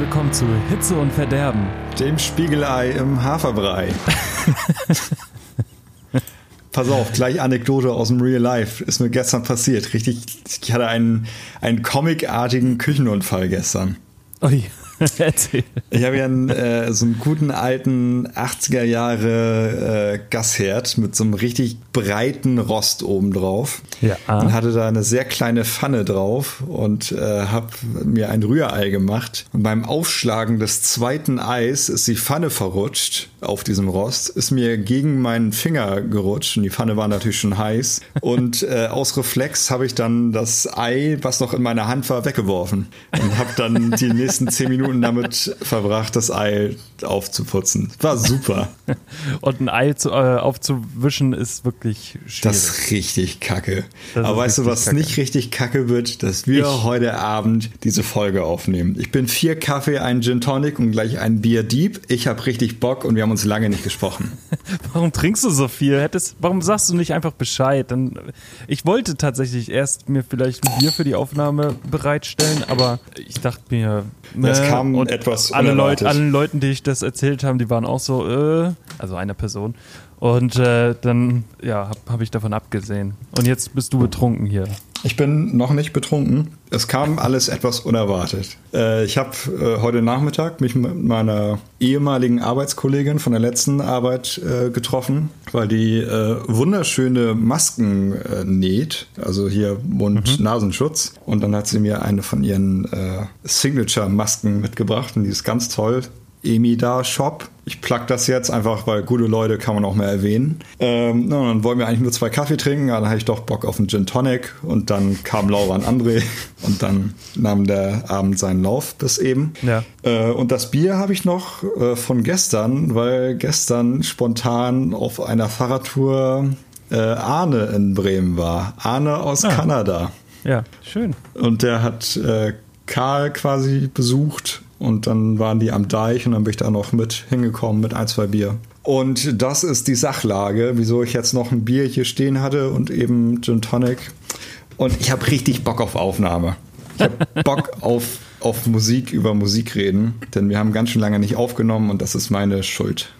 Willkommen zu Hitze und Verderben. Dem Spiegelei im Haferbrei. Pass auf, gleich Anekdote aus dem Real Life. Ist mir gestern passiert. Richtig, ich hatte einen, einen comicartigen Küchenunfall gestern. Ui. Erzähl. Ich habe ja einen, äh, so einen guten alten 80er Jahre äh, Gasherd mit so einem richtig breiten Rost oben drauf. Ja. Und hatte da eine sehr kleine Pfanne drauf und äh, habe mir ein Rührei gemacht. Und beim Aufschlagen des zweiten Eis ist die Pfanne verrutscht auf diesem Rost, ist mir gegen meinen Finger gerutscht und die Pfanne war natürlich schon heiß. Und äh, aus Reflex habe ich dann das Ei, was noch in meiner Hand war, weggeworfen und habe dann die nächsten zehn Minuten damit verbracht, das Ei aufzuputzen. War super. Und ein Ei zu, äh, aufzuwischen ist wirklich schwierig. Das ist richtig kacke. Das Aber weißt du, was kacke. nicht richtig kacke wird? Dass wir Ich. heute Abend diese Folge aufnehmen. Ich bin vier Kaffee, ein Gin Tonic und gleich ein Bier Deep. Ich habe richtig Bock und wir haben uns lange nicht gesprochen. Warum trinkst du so viel? Hättest, warum sagst du nicht einfach Bescheid? Dann, ich wollte tatsächlich erst mir vielleicht ein Bier für die Aufnahme bereitstellen, aber ich dachte mir, Das äh, kam und etwas alle unerwartet. Leute, allen Leuten, die ich das erzählt haben, die waren auch so, äh, also einer Person. Und äh, dann, ja, habe hab ich davon abgesehen. Und jetzt bist du betrunken hier. Ich bin noch nicht betrunken. Es kam alles etwas unerwartet. Äh, ich habe äh, heute Nachmittag mich mit meiner ehemaligen Arbeitskollegin von der letzten Arbeit äh, getroffen, weil die wunderschöne Masken äh, näht, also hier Mund-Nasenschutz. Und dann hat sie mir eine von ihren Signature-Masken mitgebracht und die ist ganz toll. Emida Shop. Ich plug das jetzt einfach, weil gute Leute kann man auch mal erwähnen. Ähm, na, dann wollen wir eigentlich nur zwei Kaffee trinken, dann hatte ich doch Bock auf einen Gin Tonic und dann kam Laura und André und dann nahm der Abend seinen Lauf bis eben. Ja. Äh, und das Bier habe ich noch äh, von gestern, weil gestern spontan auf einer Fahrradtour äh, Arne in Bremen war. Arne aus Ah. Kanada. Ja, schön. Und der hat äh, Karl quasi besucht und dann waren die am Deich und dann bin ich da noch mit hingekommen mit ein, zwei Bier. Und das ist die Sachlage, wieso ich jetzt noch ein Bier hier stehen hatte und eben Gin Tonic. Und ich habe richtig Bock auf Aufnahme. Ich habe Bock auf, auf Musik, über Musik reden, denn wir haben ganz schön lange nicht aufgenommen und das ist meine Schuld.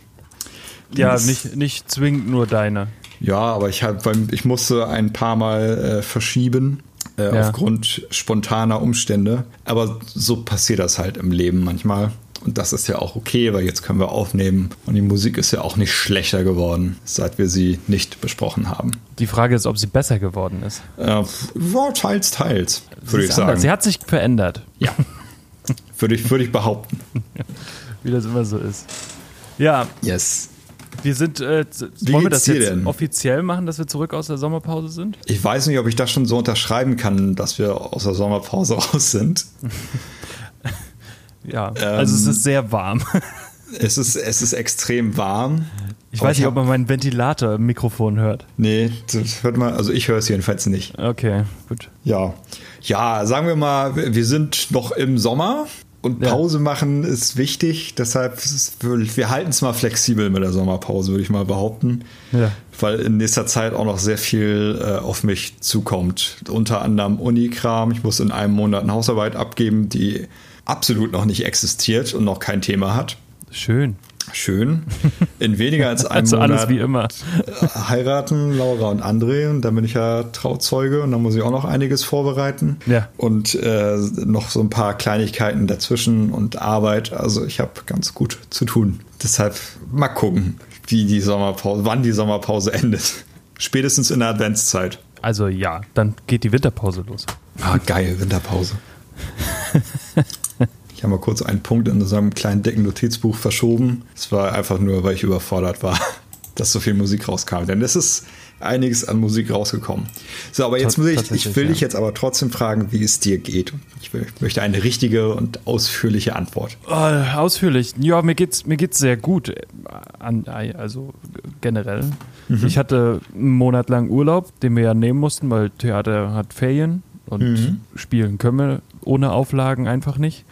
Ja, Das- nicht, nicht zwingend nur deine. Ja, aber ich, hab, ich musste ein paar Mal äh, verschieben äh, Ja. aufgrund spontaner Umstände. Aber so passiert das halt im Leben manchmal. Und das ist ja auch okay, weil jetzt können wir aufnehmen. Und die Musik ist ja auch nicht schlechter geworden, seit wir sie nicht besprochen haben. Die Frage ist, ob sie besser geworden ist. Äh, teils, teils, würde ich anders. sagen. Sie hat sich verändert, Ja. würde, ich, würde ich behaupten. wie das immer so ist. Ja, Yes. Wir sind. Äh, Wie wollen wir das jetzt denn? offiziell machen, dass wir zurück aus der Sommerpause sind? Ich weiß nicht, ob ich das schon so unterschreiben kann, dass wir aus der Sommerpause raus sind. Ja, Ähm, also es ist sehr warm. Es ist, es ist extrem warm. Ich weiß nicht, hab- ob man meinen Ventilator im Mikrofon hört. Nee, das hört man, also ich höre es jedenfalls nicht. Okay, gut. Ja. Ja, sagen wir mal, wir sind noch im Sommer und Ja. Pause machen ist wichtig. Deshalb, ist, wir halten es mal flexibel mit der Sommerpause, würde ich mal behaupten. Ja. Weil in nächster Zeit auch noch sehr viel äh, auf mich zukommt. Unter anderem Unikram. Ich muss in einem Monat eine Hausarbeit abgeben, die absolut noch nicht existiert und noch kein Thema hat. Schön. Schön. In weniger als einem Also Monat alles wie immer. heiraten, Laura und André. Und dann bin ich ja Trauzeuge und dann muss ich auch noch einiges vorbereiten. Ja. Und äh, noch so ein paar Kleinigkeiten dazwischen und Arbeit. Also ich habe ganz gut zu tun. Deshalb mal gucken, wie die Sommerpause, wann die Sommerpause endet. Spätestens in der Adventszeit. Also ja, dann geht die Winterpause los. Ah, geil, Winterpause. Ich habe mal kurz einen Punkt in einem kleinen dicken Notizbuch verschoben. Es war einfach nur, weil ich überfordert war, dass so viel Musik rauskam. Denn es ist einiges an Musik rausgekommen. So, aber jetzt muss ich, ich will ja. dich jetzt aber trotzdem fragen, wie es dir geht. Ich will- ich möchte eine richtige und ausführliche Antwort. Oh, ausführlich. Ja, mir geht's, mir geht's sehr gut. äh, An, also generell. Mhm. Ich hatte einen Monat lang Urlaub, den wir ja nehmen mussten, weil Theater hat Ferien und Mhm. spielen können wir ohne Auflagen einfach nicht.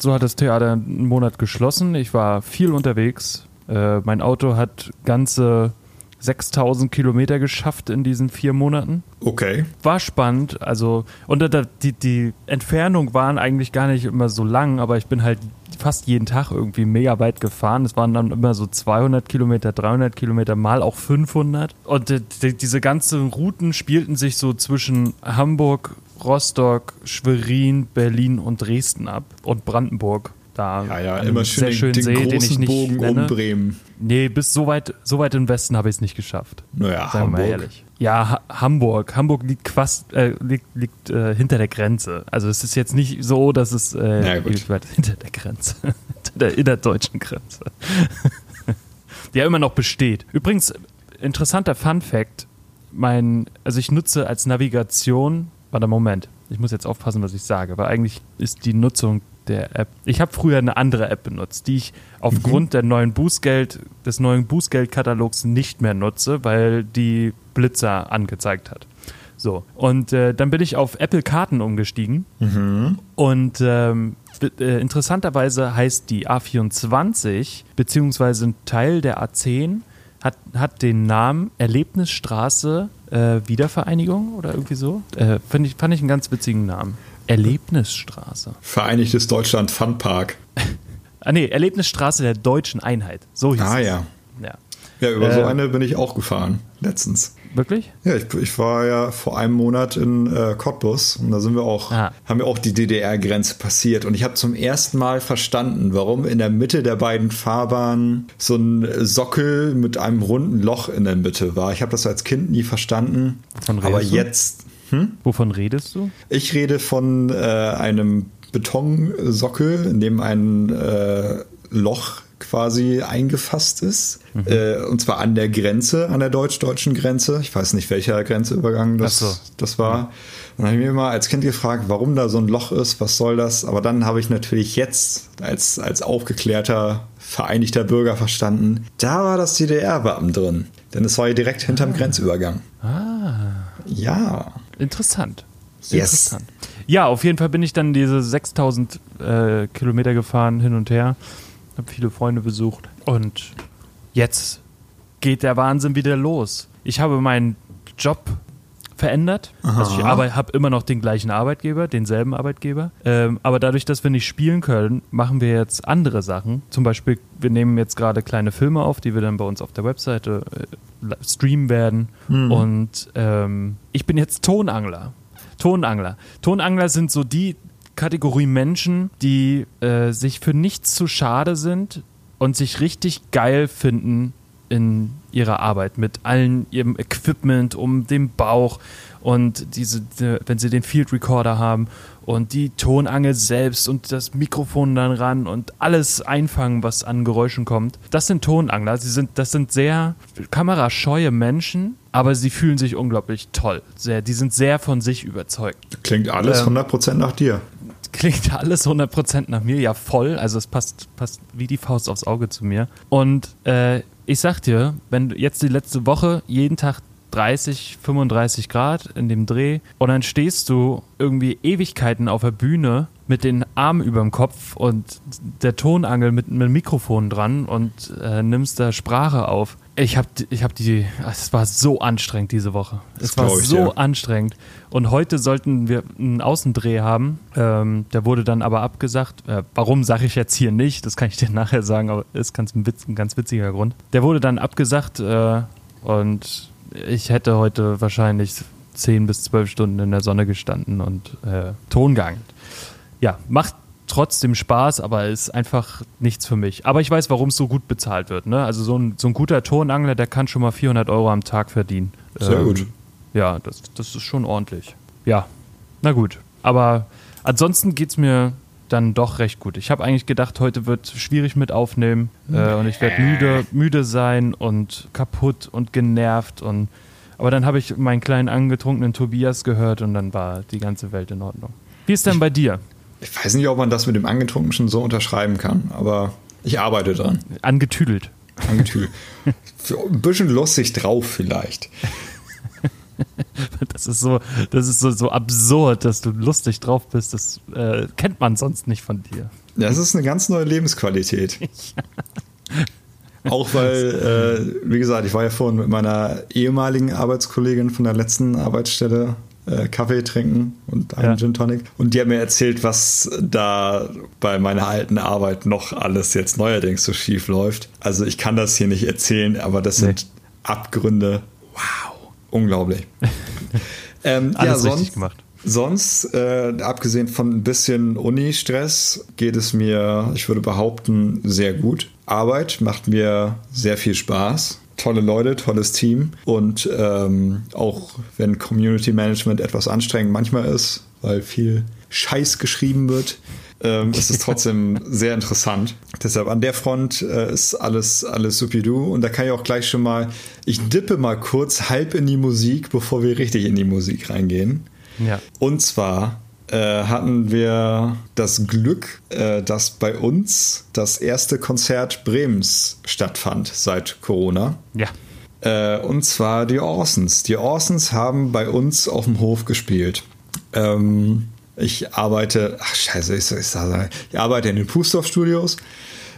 So hat das Theater einen Monat geschlossen. Ich war viel unterwegs. Äh, mein Auto hat ganze 6000 Kilometer geschafft in diesen vier Monaten. Okay. War spannend, also und die, die Entfernung waren eigentlich gar nicht immer so lang, aber ich bin halt fast jeden Tag irgendwie mega weit gefahren. Es waren dann immer so 200 Kilometer, 300 Kilometer, mal auch 500. Und die, diese ganzen Routen spielten sich so zwischen Hamburg, Rostock, Schwerin, Berlin und Dresden ab und Brandenburg. Da ja, ja, immer schön sehr schönen den, See, den ich nicht Bogen nenne. um Bremen. Nee, bis so weit, so weit im Westen habe ich es nicht geschafft. Naja, Sagen Hamburg. wir mal ehrlich. Ja, ha Hamburg. Hamburg liegt fast äh, liegt, liegt äh, hinter der Grenze. Also es ist jetzt nicht so, dass es äh, weit hinter der Grenze, hinter der innerdeutschen Grenze, die ja immer noch besteht. Übrigens interessanter Fun Fact: Mein, also ich nutze als Navigation. Warte, Moment. Ich muss jetzt aufpassen, was ich sage, weil eigentlich ist die Nutzung der App. Ich habe früher eine andere App benutzt, die ich aufgrund mhm. der neuen Bußgeld, des neuen Bußgeldkatalogs nicht mehr nutze, weil die Blitzer angezeigt hat. So. Und äh, dann bin ich auf Apple Karten umgestiegen. Mhm. Und ähm, äh, interessanterweise heißt die A24, beziehungsweise ein Teil der A10, hat, hat den Namen Erlebnisstraße äh, Wiedervereinigung oder irgendwie so. Äh, fand, ich, fand ich einen ganz witzigen Namen. Erlebnisstraße. Vereinigtes Deutschland Funpark. ah nee, Erlebnisstraße der deutschen Einheit. So hieß ah, es. ja. Ja. Ja, über äh, so eine bin ich auch gefahren, letztens. Wirklich? Ja, ich, ich war ja vor einem Monat in äh, Cottbus und da sind wir auch, ah. haben wir auch die DDR-Grenze passiert. Und ich habe zum ersten Mal verstanden, warum in der Mitte der beiden Fahrbahnen so ein Sockel mit einem runden Loch in der Mitte war. Ich habe das als Kind nie verstanden. Aber jetzt, hm? Wovon redest du? Ich rede von äh, einem Betonsockel, in dem ein äh, Loch quasi eingefasst ist. Mhm. Äh, und zwar an der Grenze, an der deutsch-deutschen Grenze. Ich weiß nicht, welcher Grenzeübergang das, so. das war. Und dann habe ich mir immer als Kind gefragt, warum da so ein Loch ist, was soll das? Aber dann habe ich natürlich jetzt als, als aufgeklärter, vereinigter Bürger verstanden, da war das DDR-Wappen drin. Denn es war ja direkt hinterm ah. Grenzübergang. Ah. Ja. Interessant. Yes. Interessant. Ja, auf jeden Fall bin ich dann diese 6000 äh, Kilometer gefahren hin und her, habe viele Freunde besucht und jetzt geht der Wahnsinn wieder los. Ich habe meinen Job verändert. Aha. Also ich habe immer noch den gleichen Arbeitgeber, denselben Arbeitgeber. Ähm, aber dadurch, dass wir nicht spielen können, machen wir jetzt andere Sachen. Zum Beispiel, wir nehmen jetzt gerade kleine Filme auf, die wir dann bei uns auf der Webseite äh, streamen werden. Mhm. Und ähm, ich bin jetzt Tonangler. Tonangler. Tonangler sind so die Kategorie Menschen, die äh, sich für nichts zu schade sind und sich richtig geil finden, in ihrer Arbeit mit allen ihrem Equipment um den Bauch und diese, wenn sie den Field Recorder haben und die Tonangel selbst und das Mikrofon dann ran und alles einfangen, was an Geräuschen kommt. Das sind Tonangler. Sie sind, das sind sehr kamerascheue Menschen, aber sie fühlen sich unglaublich toll. Sehr, die sind sehr von sich überzeugt. Klingt alles ähm, 100% nach dir klingt alles 100% nach mir, ja voll. Also es passt, passt wie die Faust aufs Auge zu mir. Und äh, ich sag dir, wenn du jetzt die letzte Woche jeden Tag 30, 35 Grad in dem Dreh und dann stehst du irgendwie Ewigkeiten auf der Bühne mit den Armen über dem Kopf und der Tonangel mit einem Mikrofon dran und äh, nimmst da Sprache auf. Ich habe ich hab die, es war so anstrengend diese Woche. Das es war ich, so ja. anstrengend. Und heute sollten wir einen Außendreh haben. Ähm, der wurde dann aber abgesagt. Äh, warum sage ich jetzt hier nicht? Das kann ich dir nachher sagen, aber ist ganz ein, Witz, ein ganz witziger Grund. Der wurde dann abgesagt äh, und ich hätte heute wahrscheinlich 10 bis 12 Stunden in der Sonne gestanden und äh, Ton geangelt. Ja, macht trotzdem Spaß, aber ist einfach nichts für mich. Aber ich weiß, warum es so gut bezahlt wird. Ne? Also so ein, so ein guter Tonangler, der kann schon mal 400 Euro am Tag verdienen. Sehr ähm, gut. Ja, das, das ist schon ordentlich. Ja, na gut. Aber ansonsten geht es mir dann doch recht gut. Ich habe eigentlich gedacht, heute wird schwierig mit aufnehmen äh, und ich werde müde, müde sein und kaputt und genervt und aber dann habe ich meinen kleinen angetrunkenen Tobias gehört und dann war die ganze Welt in Ordnung. Wie ist denn bei dir? Ich weiß nicht, ob man das mit dem Angetrunken schon so unterschreiben kann, aber ich arbeite dran. Angetüdelt. Angetüdelt. Ein bisschen lustig drauf vielleicht. Das ist so, das ist so, so absurd, dass du lustig drauf bist. Das äh, kennt man sonst nicht von dir. Das ist eine ganz neue Lebensqualität. Auch weil, äh, wie gesagt, ich war ja vorhin mit meiner ehemaligen Arbeitskollegin von der letzten Arbeitsstelle äh, Kaffee trinken und einen ja. Gin Tonic. Und die hat mir erzählt, was da bei meiner alten Arbeit noch alles jetzt neuerdings so schief läuft. Also ich kann das hier nicht erzählen, aber das nee. sind Abgründe. Wow, unglaublich. ähm, alles ja, richtig gemacht. Sonst, äh, abgesehen von ein bisschen Uni-Stress, geht es mir, ich würde behaupten, sehr gut. Arbeit macht mir sehr viel Spaß. Tolle Leute, tolles Team. Und ähm, auch wenn Community Management etwas anstrengend manchmal ist, weil viel Scheiß geschrieben wird, ähm, ist es trotzdem sehr interessant. Deshalb an der Front äh, ist alles, alles supidu. Und da kann ich auch gleich schon mal, ich dippe mal kurz halb in die Musik, bevor wir richtig in die Musik reingehen. Ja. Und zwar äh, hatten wir das Glück, äh, dass bei uns das erste Konzert Bremens stattfand seit Corona. Ja. Äh, und zwar die Orsons. Die Orsons haben bei uns auf dem Hof gespielt. Ähm, ich arbeite, ach scheiße, ich, ich, ich arbeite in den Pustorf Studios.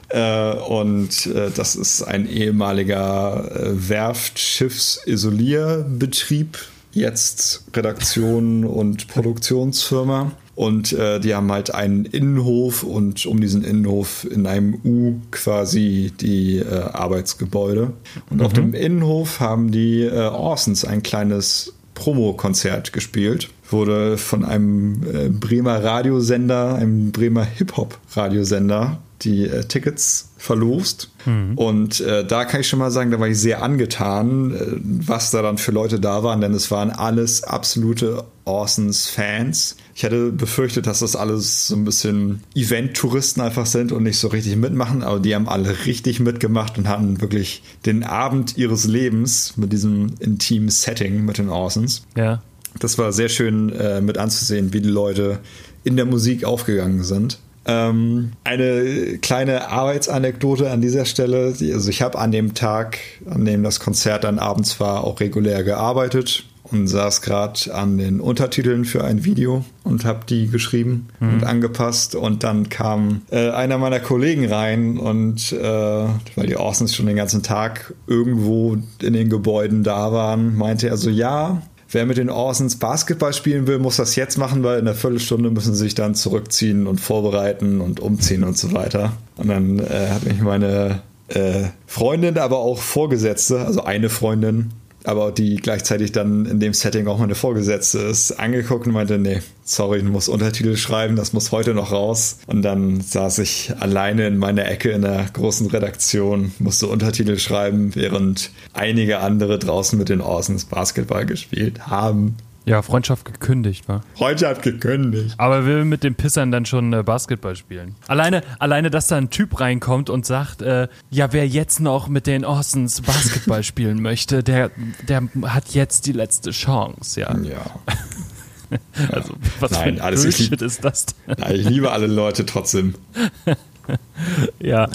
Äh, und äh, das ist ein ehemaliger äh, Werft-Schiffsisolierbetrieb jetzt Redaktion und Produktionsfirma. Und äh, die haben halt einen Innenhof und um diesen Innenhof in einem U quasi die äh, Arbeitsgebäude. Und mhm. auf dem Innenhof haben die äh, Orsons ein kleines Promo-Konzert gespielt. Wurde von einem äh, Bremer Radiosender, einem Bremer Hip-Hop-Radiosender die äh, Tickets verlost. Mhm. Und äh, da kann ich schon mal sagen, da war ich sehr angetan, äh, was da dann für Leute da waren, denn es waren alles absolute Orsons Fans. Ich hätte befürchtet, dass das alles so ein bisschen Event-Touristen einfach sind und nicht so richtig mitmachen, aber die haben alle richtig mitgemacht und hatten wirklich den Abend ihres Lebens mit diesem intimen Setting mit den Orsons. Ja. Das war sehr schön äh, mit anzusehen, wie die Leute in der Musik aufgegangen sind. Ähm, eine kleine Arbeitsanekdote an dieser Stelle. Also ich habe an dem Tag, an dem das Konzert dann abends war, auch regulär gearbeitet und saß gerade an den Untertiteln für ein Video und habe die geschrieben mhm. und angepasst. Und dann kam äh, einer meiner Kollegen rein und äh, weil die Orsons schon den ganzen Tag irgendwo in den Gebäuden da waren, meinte er so, ja, wer mit den Orsons Basketball spielen will, muss das jetzt machen, weil in einer Viertelstunde müssen sie sich dann zurückziehen und vorbereiten und umziehen und so weiter. Und dann äh, hat mich meine äh, Freundin, aber auch Vorgesetzte, also eine Freundin, aber die gleichzeitig dann in dem Setting auch meine Vorgesetzte ist, angeguckt und meinte, nee, sorry, ich muss Untertitel schreiben, das muss heute noch raus. Und dann saß ich alleine in meiner Ecke in der großen Redaktion, musste Untertitel schreiben, während einige andere draußen mit den Orsons Basketball gespielt haben. Ja, Freundschaft gekündigt, war. Freundschaft gekündigt. Aber will mit den Pissern dann schon äh, Basketball spielen. Alleine, alleine, dass da ein Typ reinkommt und sagt, äh, ja, wer jetzt noch mit den Orsons Basketball spielen möchte, der, der hat jetzt die letzte Chance, ja. Ja. also, was Nein, für ein alles Bullshit ist das denn? Nein, ich liebe alle Leute trotzdem. ja,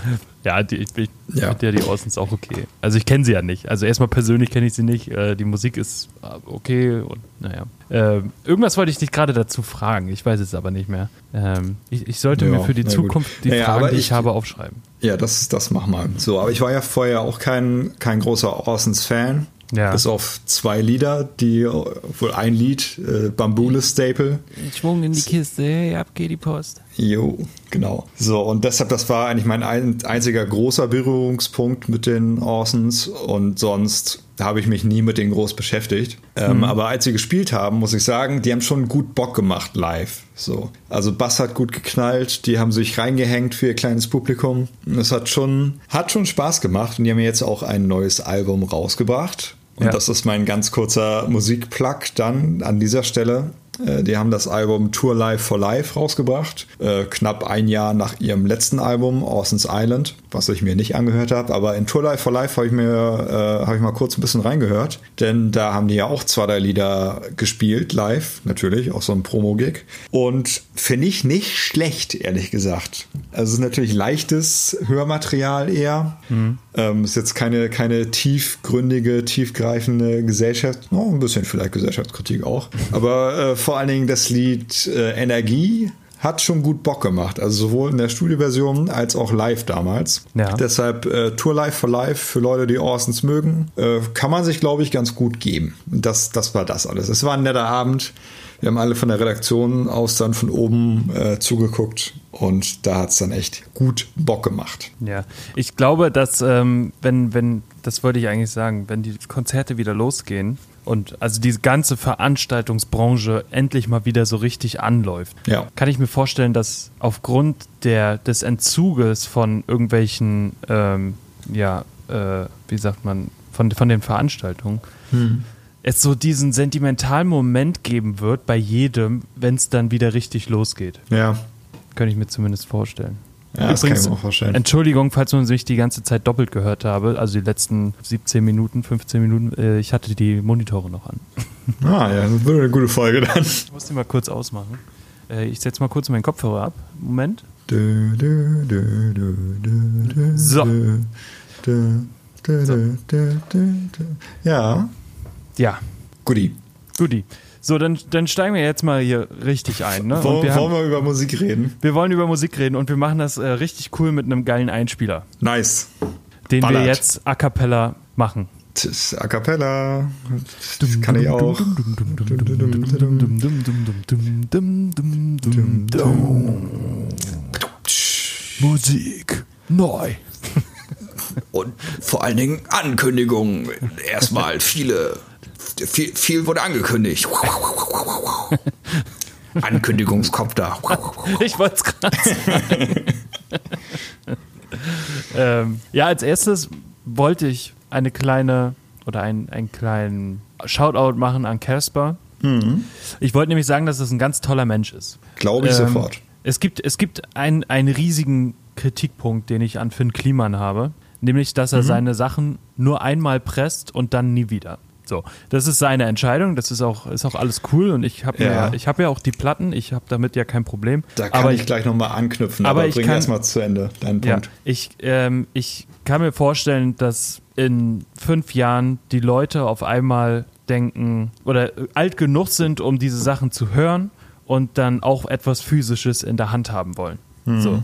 ja, die, ich, ich ja. finde ja die Orsons auch okay. Also ich kenne sie ja nicht. Also erstmal persönlich kenne ich sie nicht. Äh, die Musik ist äh, okay und naja. Äh, irgendwas wollte ich dich gerade dazu fragen. Ich weiß es aber nicht mehr. Ähm, ich, ich, sollte ja, mir für die Zukunft gut. die naja, Fragen, die ich, ich, habe, aufschreiben. Ja, das, das mach mal. So, aber ich war ja vorher auch kein, kein großer Orsons-Fan. Ja. Bis auf zwei Lieder, die wohl ein Lied, äh, Bambule Staple. Schwung in die Kiste, hey, ab geht die Post. Jo, genau. So, und deshalb, das war eigentlich mein ein, einziger großer Berührungspunkt mit den Orsons und sonst habe ich mich nie mit denen groß beschäftigt. Ähm, mhm. Aber als sie gespielt haben, muss ich sagen, die haben schon gut Bock gemacht live. So. Also Bass hat gut geknallt, die haben sich reingehängt für ihr kleines Publikum. Es hat schon, hat schon Spaß gemacht und die haben jetzt auch ein neues Album rausgebracht. Und ja. das ist mein ganz kurzer Musikplug dann an dieser Stelle. Äh, die haben das Album Tour Life for Life rausgebracht, äh, knapp ein Jahr nach ihrem letzten Album Orson's Island, was ich mir nicht angehört habe. Aber in Tour Life for Life habe ich mir äh, habe ich mal kurz ein bisschen reingehört, denn da haben die ja auch zwei drei Lieder gespielt live, natürlich auch so ein Promo-Gig und finde ich nicht schlecht, ehrlich gesagt. Also es ist natürlich leichtes Hörmaterial eher. Mhm. Ähm, ist jetzt keine keine tiefgründige, tiefgreifende Gesellschaft, oh, ein bisschen vielleicht Gesellschaftskritik auch, aber äh, vor allen Dingen das Lied äh, Energie hat schon gut Bock gemacht. Also sowohl in der Studioversion als auch live damals. Ja. Deshalb äh, Tour Live for Life für Leute, die Orsons mögen, äh, kann man sich, glaube ich, ganz gut geben. Das, das war das alles. Es war ein netter Abend. Wir haben alle von der Redaktion aus dann von oben äh, zugeguckt und da hat es dann echt gut Bock gemacht. Ja, ich glaube, dass ähm, wenn, wenn, das wollte ich eigentlich sagen, wenn die Konzerte wieder losgehen und also diese ganze Veranstaltungsbranche endlich mal wieder so richtig anläuft, Ja. kann ich mir vorstellen, dass aufgrund der, des Entzuges von irgendwelchen, ähm, ja, äh, wie sagt man, von, von den Veranstaltungen, es so diesen sentimentalen Moment geben wird bei jedem, wenn es dann wieder richtig losgeht. Ja, Könnte ich mir zumindest vorstellen. Ja das kann ich mir auch vorstellen. Entschuldigung, falls man sich die ganze Zeit doppelt gehört habe, also die letzten 17 Minuten, 15 Minuten, äh, ich hatte die Monitore noch an. Ah ja, das wird eine gute Folge dann. Ich muss die mal kurz ausmachen. Äh, ich setze mal kurz meinen Kopfhörer ab. Moment. So. du. Ja, Ja, Guti. guti. So, dann, dann steigen wir jetzt mal hier richtig ein. Ne? Wollen, wir, wollen haben, wir über Musik reden? wir wollen über Musik reden und wir machen das äh, richtig cool mit einem geilen Einspieler, Nice. den wir Ballert. jetzt a cappella machen. A cappella. Das kann ich auch. Musik neu. Und vor allen Dingen Ankündigungen. Erstmal viele. Viel, viel wurde angekündigt. Ankündigungskopter. Ich wollte es gerade sagen. ähm, ja, als erstes wollte ich eine kleine oder einen, einen kleinen Shoutout machen an Casper. Ich wollte nämlich sagen, dass es ein ganz toller Mensch ist. Glaube ich Ähm, sofort. Es gibt, es gibt einen, einen riesigen Kritikpunkt, den ich an Finn Kliman habe, nämlich, dass er seine Sachen nur einmal presst und dann nie wieder. So, das ist seine Entscheidung, das ist auch, ist auch alles cool und ich habe Ja. ja. ich ja auch die Platten, ich habe damit ja kein Problem. Da kann aber ich gleich nochmal anknüpfen, aber aber, ich bring erstmal zu Ende deinen ja, Punkt. ich, ähm, ich kann mir vorstellen, dass in fünf Jahren die Leute auf einmal denken oder alt genug sind, um diese Sachen zu hören und dann auch etwas Physisches in der Hand haben wollen. So.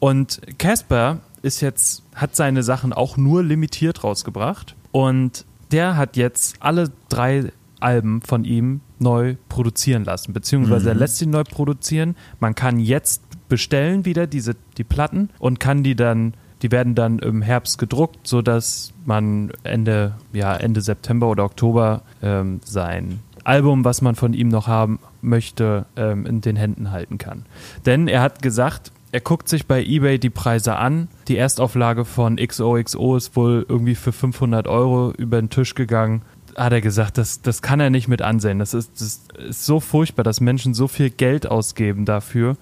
Und Casper ist jetzt, hat seine Sachen auch nur limitiert rausgebracht und der hat jetzt alle drei Alben von ihm neu produzieren lassen, beziehungsweise er lässt sie neu produzieren. Man kann jetzt bestellen wieder diese die Platten und kann die dann, die werden dann im Herbst gedruckt, sodass man Ende ja Ende September oder Oktober ähm, sein Album, was man von ihm noch haben möchte, ähm, in den Händen halten kann. Denn er hat gesagt, er guckt sich bei eBay die Preise an. Die Erstauflage von XOXO ist wohl irgendwie für 500 Euro über den Tisch gegangen. Hat er gesagt, das, das kann er nicht mit ansehen. Das ist, das ist so furchtbar, dass Menschen so viel Geld ausgeben dafür.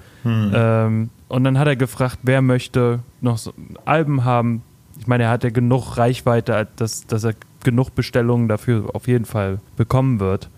Ähm, und dann hat er gefragt, wer möchte noch so Alben haben. Ich meine, er hat ja genug Reichweite, dass, dass er genug Bestellungen dafür auf jeden Fall bekommen wird.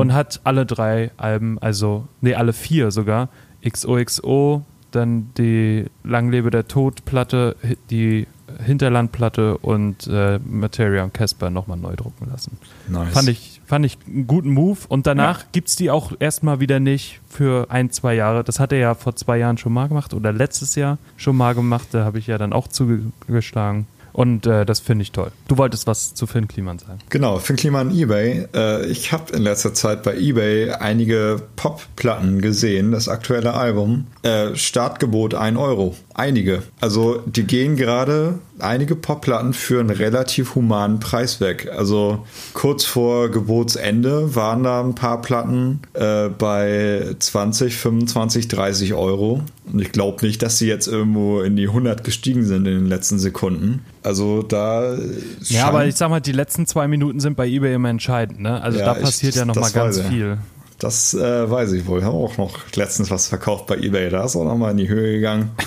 Und hat alle drei Alben, also, nee, alle vier sogar, XOXO, dann die Langlebe der Tod-Platte, die Hinterlandplatte und äh, Materia und Casper nochmal neu drucken lassen. Nice. Fand ich, fand ich einen guten Move. Und danach gibt's die auch erstmal wieder nicht für ein, zwei Jahre. Das hat er ja vor zwei Jahren schon mal gemacht oder letztes Jahr schon mal gemacht. Da habe ich ja dann auch zugeschlagen. Und äh, das finde ich toll. Du wolltest was zu Finn Kliman sagen. Genau, Finn Kliman eBay. Äh, ich habe in letzter Zeit bei eBay einige Pop-Platten gesehen, das aktuelle Album. Äh, Startgebot 1 Euro. Einige. Also die gehen gerade einige Pop-Platten für einen relativ humanen Preis weg. Also kurz vor Gebotsende waren da ein paar Platten äh, bei 20, 25, 30 Euro. Und ich glaube nicht, dass sie jetzt irgendwo in die 100 gestiegen sind in den letzten Sekunden. Also da. Ja, aber ich sag mal, die letzten zwei Minuten sind bei eBay immer entscheidend. Ne? Also Ja, da passiert ich- ja nochmal ganz ich. viel. Das äh, weiß ich wohl. Ich habe auch noch letztens was verkauft bei eBay. Da ist auch nochmal in die Höhe gegangen.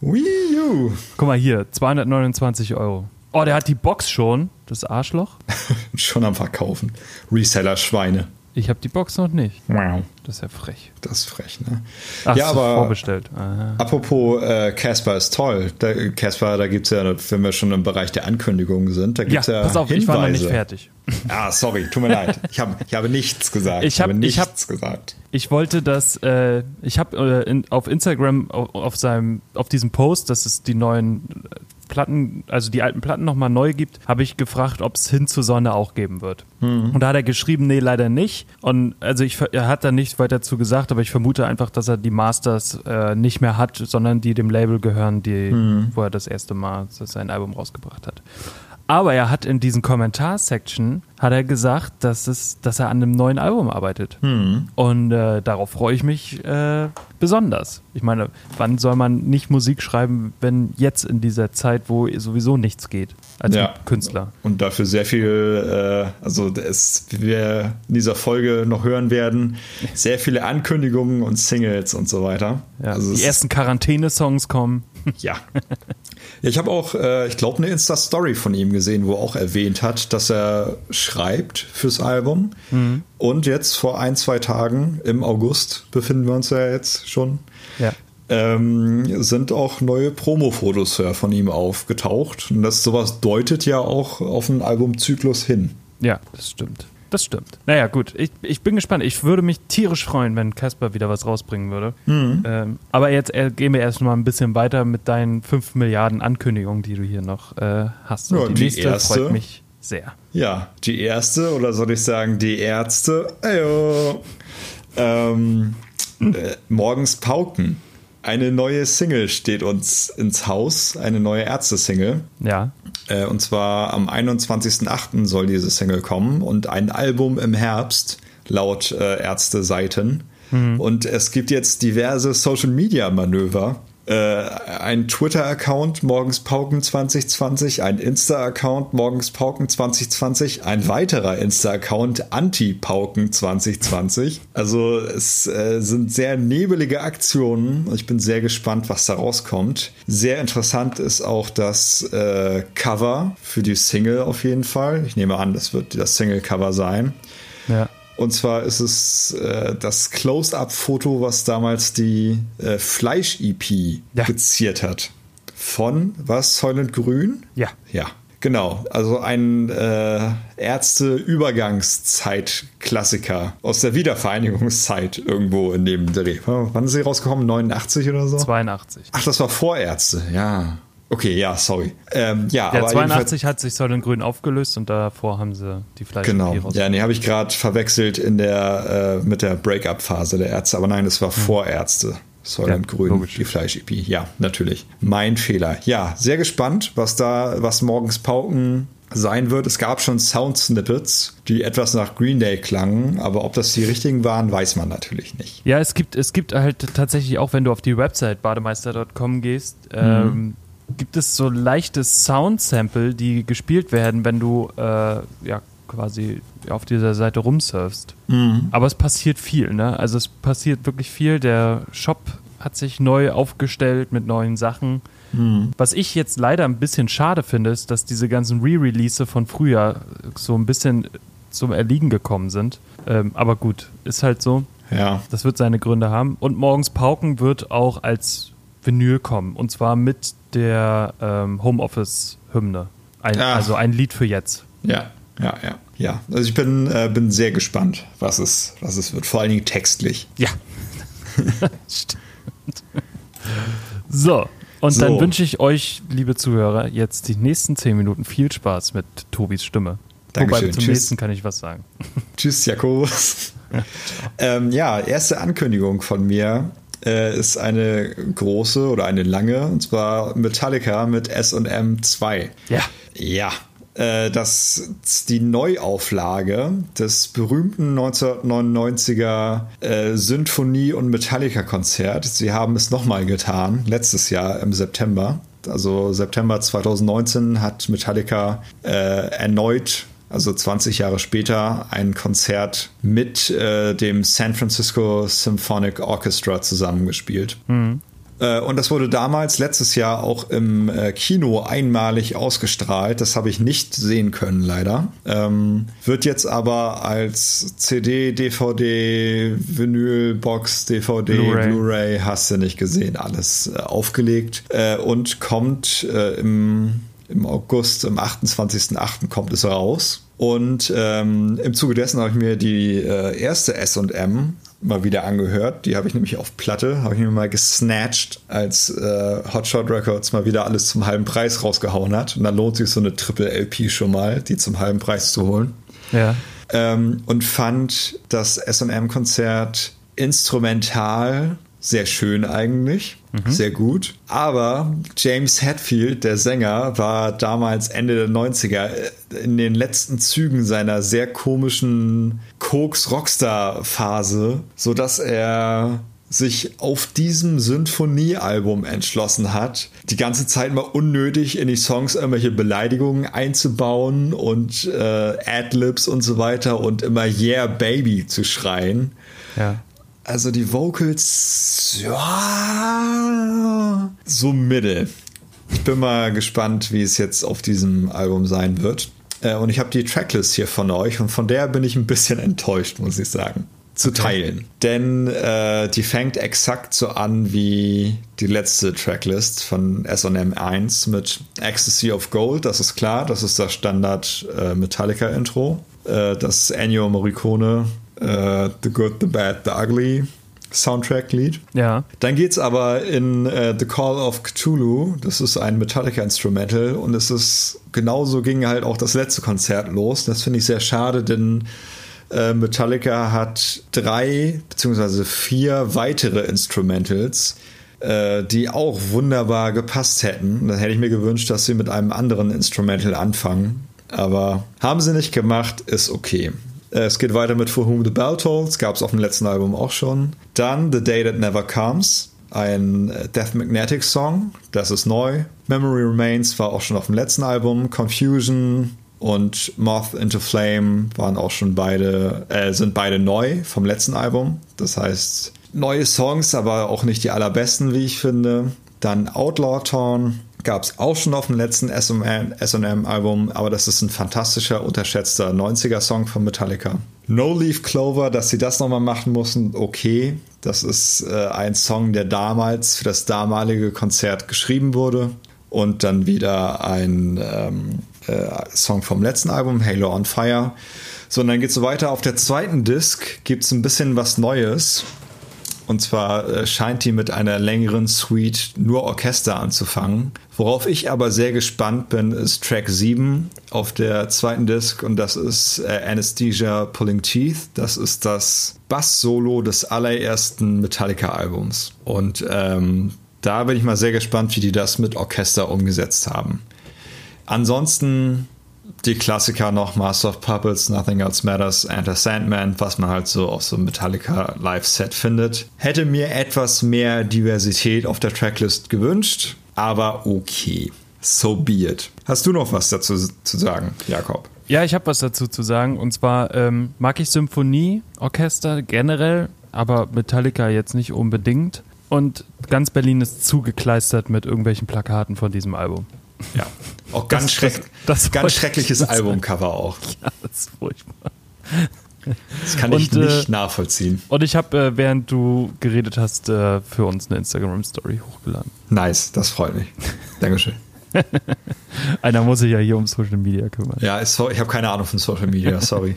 Wii U. Guck mal hier, 229 Euro. Oh, der hat die Box schon, das Arschloch. Schon am Verkaufen. Reseller-Schweine. Ich habe die Box noch nicht. Wow. Das ist ja frech. Das ist frech, ne? Ach, ja, aber vorbestellt. Aha. apropos äh, Casper ist toll. Da, Casper, da gibt es ja, wenn wir schon im Bereich der Ankündigungen sind, da Ja, gibt es ja, pass auf, Hinweise. ich war noch nicht fertig. Ah, sorry, tut mir leid. Ich, hab, ich habe nichts gesagt. Ich hab- habe ich nichts hab- gesagt. Ich wollte das, äh, ich habe äh, in, auf Instagram auf, auf seinem, auf diesem Post, dass es die neuen äh, Platten, also die alten Platten nochmal neu gibt, habe ich gefragt, ob es hin zur Sonne auch geben wird. Und da hat er geschrieben, nee, leider nicht. Und also ich, er hat da nichts weiter zu gesagt, aber ich vermute einfach, dass er die Masters äh, nicht mehr hat, sondern die dem Label gehören, die, wo er das erste Mal sein Album rausgebracht hat. Aber er hat in diesen Kommentarsection hat er gesagt, dass es, dass er an einem neuen Album arbeitet. Und äh, darauf freue ich mich äh, besonders. Ich meine, wann soll man nicht Musik schreiben, wenn jetzt in dieser Zeit, wo sowieso nichts geht als Ja. Künstler? Und dafür sehr viel, äh, also es, wie wir in dieser Folge noch hören werden, sehr viele Ankündigungen und Singles und so weiter. Ja, also die ersten Quarantäne-Songs kommen. Ja. ja ich habe auch, äh, ich glaube, eine Insta-Story von ihm gesehen, wo er auch erwähnt hat, dass er schreibt fürs Album. Und jetzt vor ein, zwei Tagen im August befinden wir uns ja jetzt schon. Ja. Ähm, sind auch neue Promo-Fotos ja, von ihm aufgetaucht. Und das sowas deutet ja auch auf einen Albumzyklus hin. Ja, das stimmt. Das stimmt. Naja, gut. Ich, ich bin gespannt. Ich würde mich tierisch freuen, wenn Casper wieder was rausbringen würde. Mhm. Ähm, aber jetzt äh, gehen wir erst mal ein bisschen weiter mit deinen 5 Milliarden Ankündigungen, die du hier noch äh, hast. Ja, Und die, die nächste erste- freut mich sehr. Ja, die erste, oder soll ich sagen, die Ärzte. Ayo. Ähm, äh, morgens Pauken. Eine neue Single steht uns ins Haus, eine neue Ärzte-Single. Ja. Äh, und zwar am 21.08. soll diese Single kommen und ein Album im Herbst, laut äh, Ärzte-Seiten. Und es gibt jetzt diverse Social-Media-Manöver. Äh, ein Twitter-Account Morgens Pauken 2020, ein Insta-Account Morgens Pauken 2020, ein weiterer Insta-Account Anti-Pauken 2020. Also es äh, sind sehr nebelige Aktionen. Ich bin sehr gespannt, was da rauskommt. Sehr interessant ist auch das äh, Cover für die Single auf jeden Fall. Ich nehme an, das wird das Single-Cover sein. Ja. Und zwar ist es äh, das Close-Up-Foto, was damals die äh, Fleisch-EP Ja. geziert hat. Von was? Soylent Grün? Ja. Ja, genau. Also ein äh, Ärzte-Übergangszeit-Klassiker aus der Wiedervereinigungszeit irgendwo in dem Dreh. Wann ist sie rausgekommen? 89 oder so? 82. Ach, das war Vorärzte, ja. Okay, ja, sorry. Ähm, ja, Ja, aber 82 hat sich Säulen Grün aufgelöst und davor haben sie die Fleisch Genau. Ja, nee, habe ich gerade verwechselt in der äh, mit der Break-up-Phase der Ärzte, aber nein, es war Vorärzte. Säulen Ja, Grün, logisch. die Fleisch-EP. Ja, natürlich. Mein Fehler. Ja, sehr gespannt, was da, was morgens Pauken sein wird. Es gab schon Sound-Snippets, die etwas nach Green Day klangen, aber ob das die richtigen waren, weiß man natürlich nicht. Ja, es gibt, es gibt halt tatsächlich auch, wenn du auf die Website bademeister.com gehst, ähm, gibt es so leichte Sound-Sample, die gespielt werden, wenn du äh, ja quasi auf dieser Seite rumsurfst. Aber es passiert viel, ne? Also es passiert wirklich viel. Der Shop hat sich neu aufgestellt mit neuen Sachen. Was ich jetzt leider ein bisschen schade finde, ist, dass diese ganzen Re-Release von früher so ein bisschen zum Erliegen gekommen sind. Ähm, aber gut, ist halt so. Ja. Das wird seine Gründe haben. Und morgens Pauken wird auch als Vinyl kommen. Und zwar mit der ähm, Homeoffice-Hymne. Ein, Ah. Also ein Lied für jetzt. Ja, ja, ja. Ja, also ich bin, äh, bin sehr gespannt, was es, was es wird. Vor allen Dingen textlich. Ja. Stimmt. So. Und So. dann wünsche ich euch, liebe Zuhörer, jetzt die nächsten zehn Minuten viel Spaß mit Tobis Stimme. Dankeschön. Wobei zum Tschüss. nächsten kann ich was sagen. Tschüss, Jakobus. ähm, ja, erste Ankündigung von mir äh, ist eine große oder eine lange, und zwar Metallica mit SM 2. Ja. Ja. Äh, das ist die Neuauflage des berühmten 1999er äh, Symphonie- und Metallica-Konzert. Sie haben es nochmal getan, letztes Jahr im September. Also September 2019 hat Metallica äh, erneut also 20 Jahre später, ein Konzert mit äh, dem San Francisco Symphonic Orchestra zusammengespielt. Äh, und das wurde damals letztes Jahr auch im äh, Kino einmalig ausgestrahlt. Das habe ich nicht sehen können, leider. Ähm, wird jetzt aber als CD, DVD, Vinyl, Box, DVD, Blu-ray, Blu hast du nicht gesehen, alles äh, aufgelegt und kommt im, im August, am 28.08. kommt es raus. Und ähm, im Zuge dessen habe ich mir die äh, erste SM mal wieder angehört. Die habe ich nämlich auf Platte, habe ich mir mal gesnatcht, als äh, Hotshot Records mal wieder alles zum halben Preis rausgehauen hat. Und dann lohnt sich so eine Triple LP schon mal, die zum halben Preis zu holen. Ja. Ähm, und fand das SM-Konzert instrumental sehr schön eigentlich, mhm. sehr gut. Aber James Hetfield, der Sänger, war damals Ende der 90er äh, in den letzten Zügen seiner sehr komischen Koks-Rockstar-Phase, sodass er sich auf diesem Symphoniealbum entschlossen hat, die ganze Zeit mal unnötig in die Songs irgendwelche Beleidigungen einzubauen und äh, Adlibs und so weiter und immer Yeah Baby zu schreien. Ja. Also die Vocals, ja, so mittel. Ich bin mal gespannt, wie es jetzt auf diesem Album sein wird. Äh, und ich habe die Tracklist hier von euch und von der bin ich ein bisschen enttäuscht, muss ich sagen. Zu okay. teilen. Denn äh, die fängt exakt so an wie die letzte Tracklist von SM 1 mit Ecstasy of Gold. Das ist klar, das ist das Standard äh, Metallica-Intro. Äh, das Ennio Morricone äh, The Good, The Bad, The Ugly Soundtrack-Lied. Ja. Dann geht es aber in äh, The Call of Cthulhu. Das ist ein Metallica-Instrumental und es ist genauso ging halt auch das letzte Konzert los. Das finde ich sehr schade, denn äh, Metallica hat drei beziehungsweise vier weitere Instrumentals, äh, die auch wunderbar gepasst hätten. Dann hätte ich mir gewünscht, dass sie mit einem anderen Instrumental anfangen. Aber haben sie nicht gemacht, ist okay. Äh, es geht weiter mit For Whom the Bell Tolls, gab es auf dem letzten Album auch schon. Dann The Day That Never Comes, ein äh, Death Magnetic Song, das ist neu. Memory Remains war auch schon auf dem letzten Album. Confusion und Moth into Flame waren auch schon beide, äh, sind beide neu vom letzten Album. Das heißt, neue Songs, aber auch nicht die allerbesten, wie ich finde. Dann Outlaw Torn, gab es auch schon auf dem letzten SM-Album, aber das ist ein fantastischer, unterschätzter 90er-Song von Metallica. No Leaf Clover, dass sie das nochmal machen mussten, okay. Das ist äh, ein Song, der damals für das damalige Konzert geschrieben wurde. Und dann wieder ein ähm, äh, Song vom letzten Album, Halo on Fire. So, und dann geht es so weiter. Auf der zweiten Disc gibt es ein bisschen was Neues. Und zwar äh, scheint die mit einer längeren Suite nur Orchester anzufangen. Worauf ich aber sehr gespannt bin, ist Track 7 auf der zweiten Disc und das ist äh, Anesthesia Pulling Teeth. Das ist das Bass-Solo des allerersten Metallica-Albums. Und ähm, da bin ich mal sehr gespannt, wie die das mit Orchester umgesetzt haben. Ansonsten die Klassiker noch, Master of Puppets, Nothing Else Matters, Enter Sandman, was man halt so auf so einem Metallica Live-Set findet. Hätte mir etwas mehr Diversität auf der Tracklist gewünscht, aber okay. So be it. Hast du noch was dazu zu sagen, Jakob? Ja, ich habe was dazu zu sagen. Und zwar ähm, mag ich Symphonieorchester generell, aber Metallica jetzt nicht unbedingt. Und ganz Berlin ist zugekleistert mit irgendwelchen Plakaten von diesem Album. Ja. Auch ganz, das, schreck, das, das ganz schreckliches Albumcover auch. Ja, das ist furchtbar. Das kann ich und, nicht äh, nachvollziehen. Und ich habe, äh, während du geredet hast, äh, für uns eine Instagram-Story hochgeladen. Nice, das freut mich. Dankeschön. Einer muss sich ja hier um Social Media kümmern. Ja, ich habe keine Ahnung von Social Media, sorry.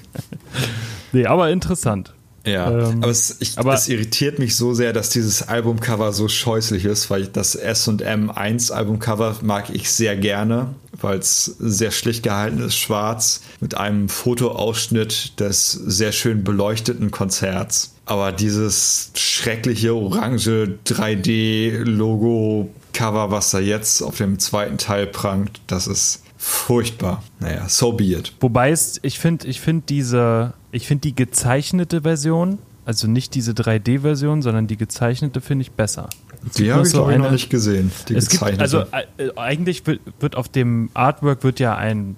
nee, aber interessant. Ja, ähm, aber, es, ich, aber, es, irritiert mich so sehr, dass dieses Albumcover so scheußlich ist, weil das S&M 1 Albumcover mag ich sehr gerne, weil es sehr schlicht gehalten ist, schwarz, mit einem Fotoausschnitt des sehr schön beleuchteten Konzerts. Aber dieses schreckliche orange 3D-Logo-Cover, was da jetzt auf dem zweiten Teil prangt, das ist furchtbar. Naja, so be it. Wobei es, ich finde, ich finde diese ich finde die gezeichnete Version, also nicht diese 3D-Version, sondern die gezeichnete finde ich besser. Die habe ich so eine, noch nicht gesehen. Die es gezeichnete. Gibt, also äh, eigentlich wird, wird auf dem Artwork wird ja ein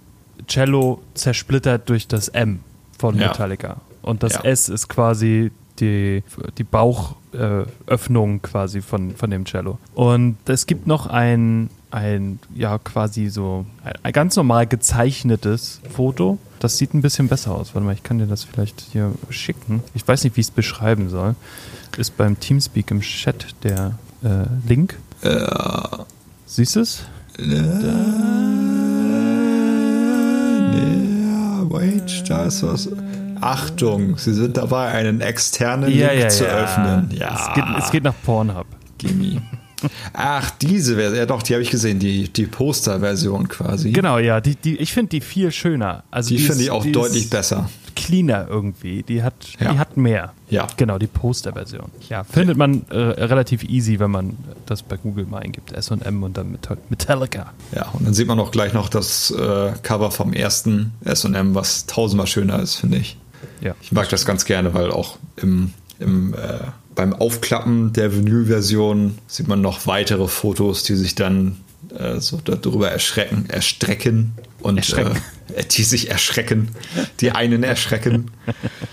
Cello zersplittert durch das M von Metallica. Ja. Und das ja. S ist quasi die, die Bauchöffnung äh, quasi von, von dem Cello. Und es gibt noch ein, ein ja, quasi so ein, ein ganz normal gezeichnetes Foto. Das sieht ein bisschen besser aus. Warte mal, ich kann dir das vielleicht hier schicken. Ich weiß nicht, wie ich es beschreiben soll. Ist beim Teamspeak im Chat der äh, Link. Ja. Siehst du es? Ja, wait, da ist was. Achtung, Sie sind dabei, einen externen Ja, Link ja, zu ja. öffnen. Ja, Es geht, es geht nach Pornhub. Gimme. Ach, diese Version, ja doch, die habe ich gesehen, die, die Poster-Version quasi. Genau, ja. Die, die, ich finde die viel schöner. Also Die ist- finde ich auch die deutlich ist besser. Cleaner irgendwie. Die hat, Ja. die hat mehr. Ja. Genau, die Poster-Version. Ja, findet man äh, relativ easy, wenn man das bei Google mal eingibt. S&M und dann Meta- Metallica. Ja, und dann sieht man auch gleich noch das äh, Cover vom ersten SM, was tausendmal schöner ist, finde ich. Ja. Ich mag das ganz gerne, weil auch im, im, äh, beim Aufklappen der Vinyl-Version sieht man noch weitere Fotos, die sich dann äh, so darüber erschrecken, erstrecken und Erschrecken. Äh, die sich erschrecken, die einen erschrecken.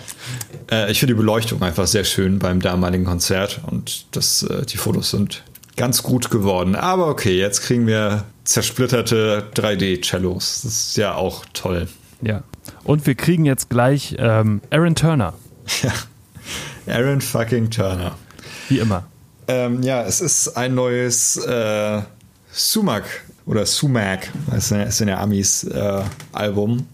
äh, ich finde die Beleuchtung einfach sehr schön beim damaligen Konzert und das, äh, die Fotos sind ganz gut geworden. Aber okay, jetzt kriegen wir zersplitterte 3D-Cellos. Das ist ja auch toll. Ja. Und wir kriegen jetzt gleich ähm, Aaron Turner, Ja. Aaron fucking Turner. wie immer. Ähm, ja, es ist ein neues äh, Sumac oder Sumac, das sind, das sind ja Amis äh, Album.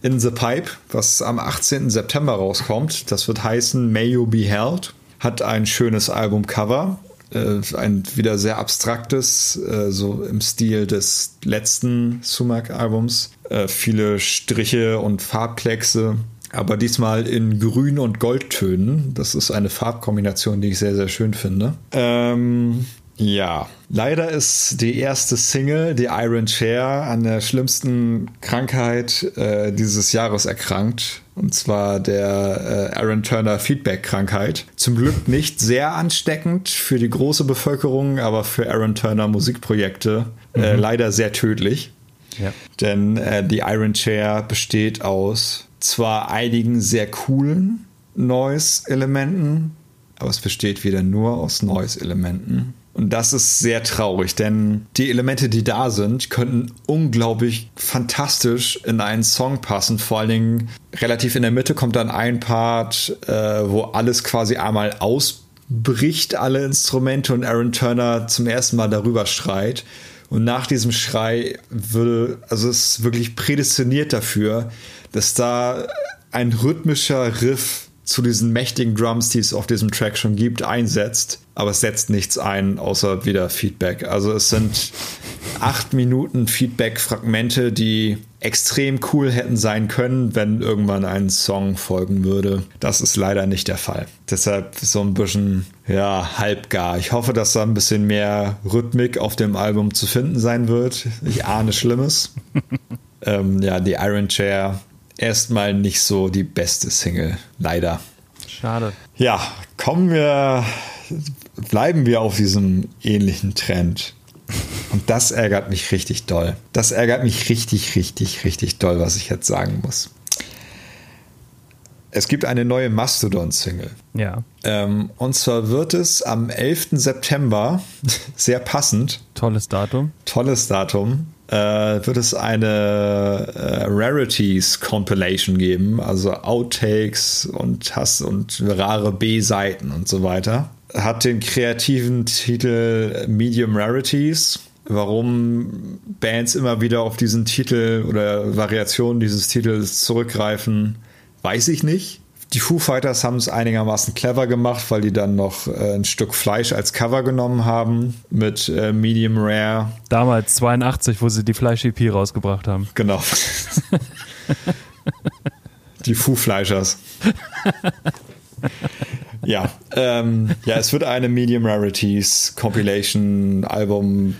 In the Pipe, was am 18. September rauskommt. Das wird heißen May You Be Held. Hat ein schönes Albumcover. Äh, ein wieder sehr abstraktes, äh, so im Stil des letzten Sumac-Albums. Äh, viele Striche und Farbkleckse. Aber diesmal in Grün- und Goldtönen. Das ist eine Farbkombination, die ich sehr, sehr schön finde. Ähm, ja, leider ist die erste Single, die Iron Chair, an der schlimmsten Krankheit äh, dieses Jahres erkrankt. Und zwar der äh, Aaron Turner Feedback-Krankheit. Zum Glück nicht sehr ansteckend für die große Bevölkerung, aber für Aaron Turner Musikprojekte äh, leider sehr tödlich. Ja. Denn äh, die Iron Chair besteht aus zwar einigen sehr coolen Noise-Elementen, aber es besteht wieder nur aus Noise-Elementen. Und das ist sehr traurig, denn die Elemente, die da sind, könnten unglaublich fantastisch in einen Song passen. Vor allen Dingen relativ in der Mitte kommt dann ein Part, äh, wo alles quasi einmal ausbricht, alle Instrumente und Aaron Turner zum ersten Mal darüber schreit. Und nach diesem Schrei würde, also es ist wirklich prädestiniert dafür, dass da ein rhythmischer Riff zu diesen mächtigen Drums, die es auf diesem Track schon gibt, einsetzt. Aber es setzt nichts ein, außer wieder Feedback. Also es sind acht Minuten Feedback-Fragmente, die extrem cool hätten sein können, wenn irgendwann ein Song folgen würde. Das ist leider nicht der Fall. Deshalb so ein bisschen, ja, halbgar. Ich hoffe, dass da ein bisschen mehr Rhythmik auf dem Album zu finden sein wird. Ich ahne Schlimmes. ähm, ja, die Iron Chair erstmal nicht so die beste Single, leider. Schade. Ja, kommen wir, bleiben wir auf diesem ähnlichen Trend. Und das ärgert mich richtig doll. Das ärgert mich richtig, richtig, richtig doll, was ich jetzt sagen muss. Es gibt eine neue Mastodon-Single. Ja. Ähm, und zwar wird es am 11. September, sehr passend, Tolles Datum. tolles Datum, wird es eine äh, Rarities Compilation geben, also Outtakes und Hass und rare B-Seiten und so weiter. Hat den kreativen Titel Medium Rarities. Warum Bands immer wieder auf diesen Titel oder Variationen dieses Titels zurückgreifen, weiß ich nicht. Die Foo Fighters haben es einigermaßen clever gemacht, weil die dann noch äh, ein Stück Fleisch als Cover genommen haben mit äh, Medium Rare. Damals 82, wo sie die Fleisch-EP rausgebracht haben. Genau. Die Foo-Fleischers. ja, ähm, ja, es wird eine Medium Rarities Compilation Album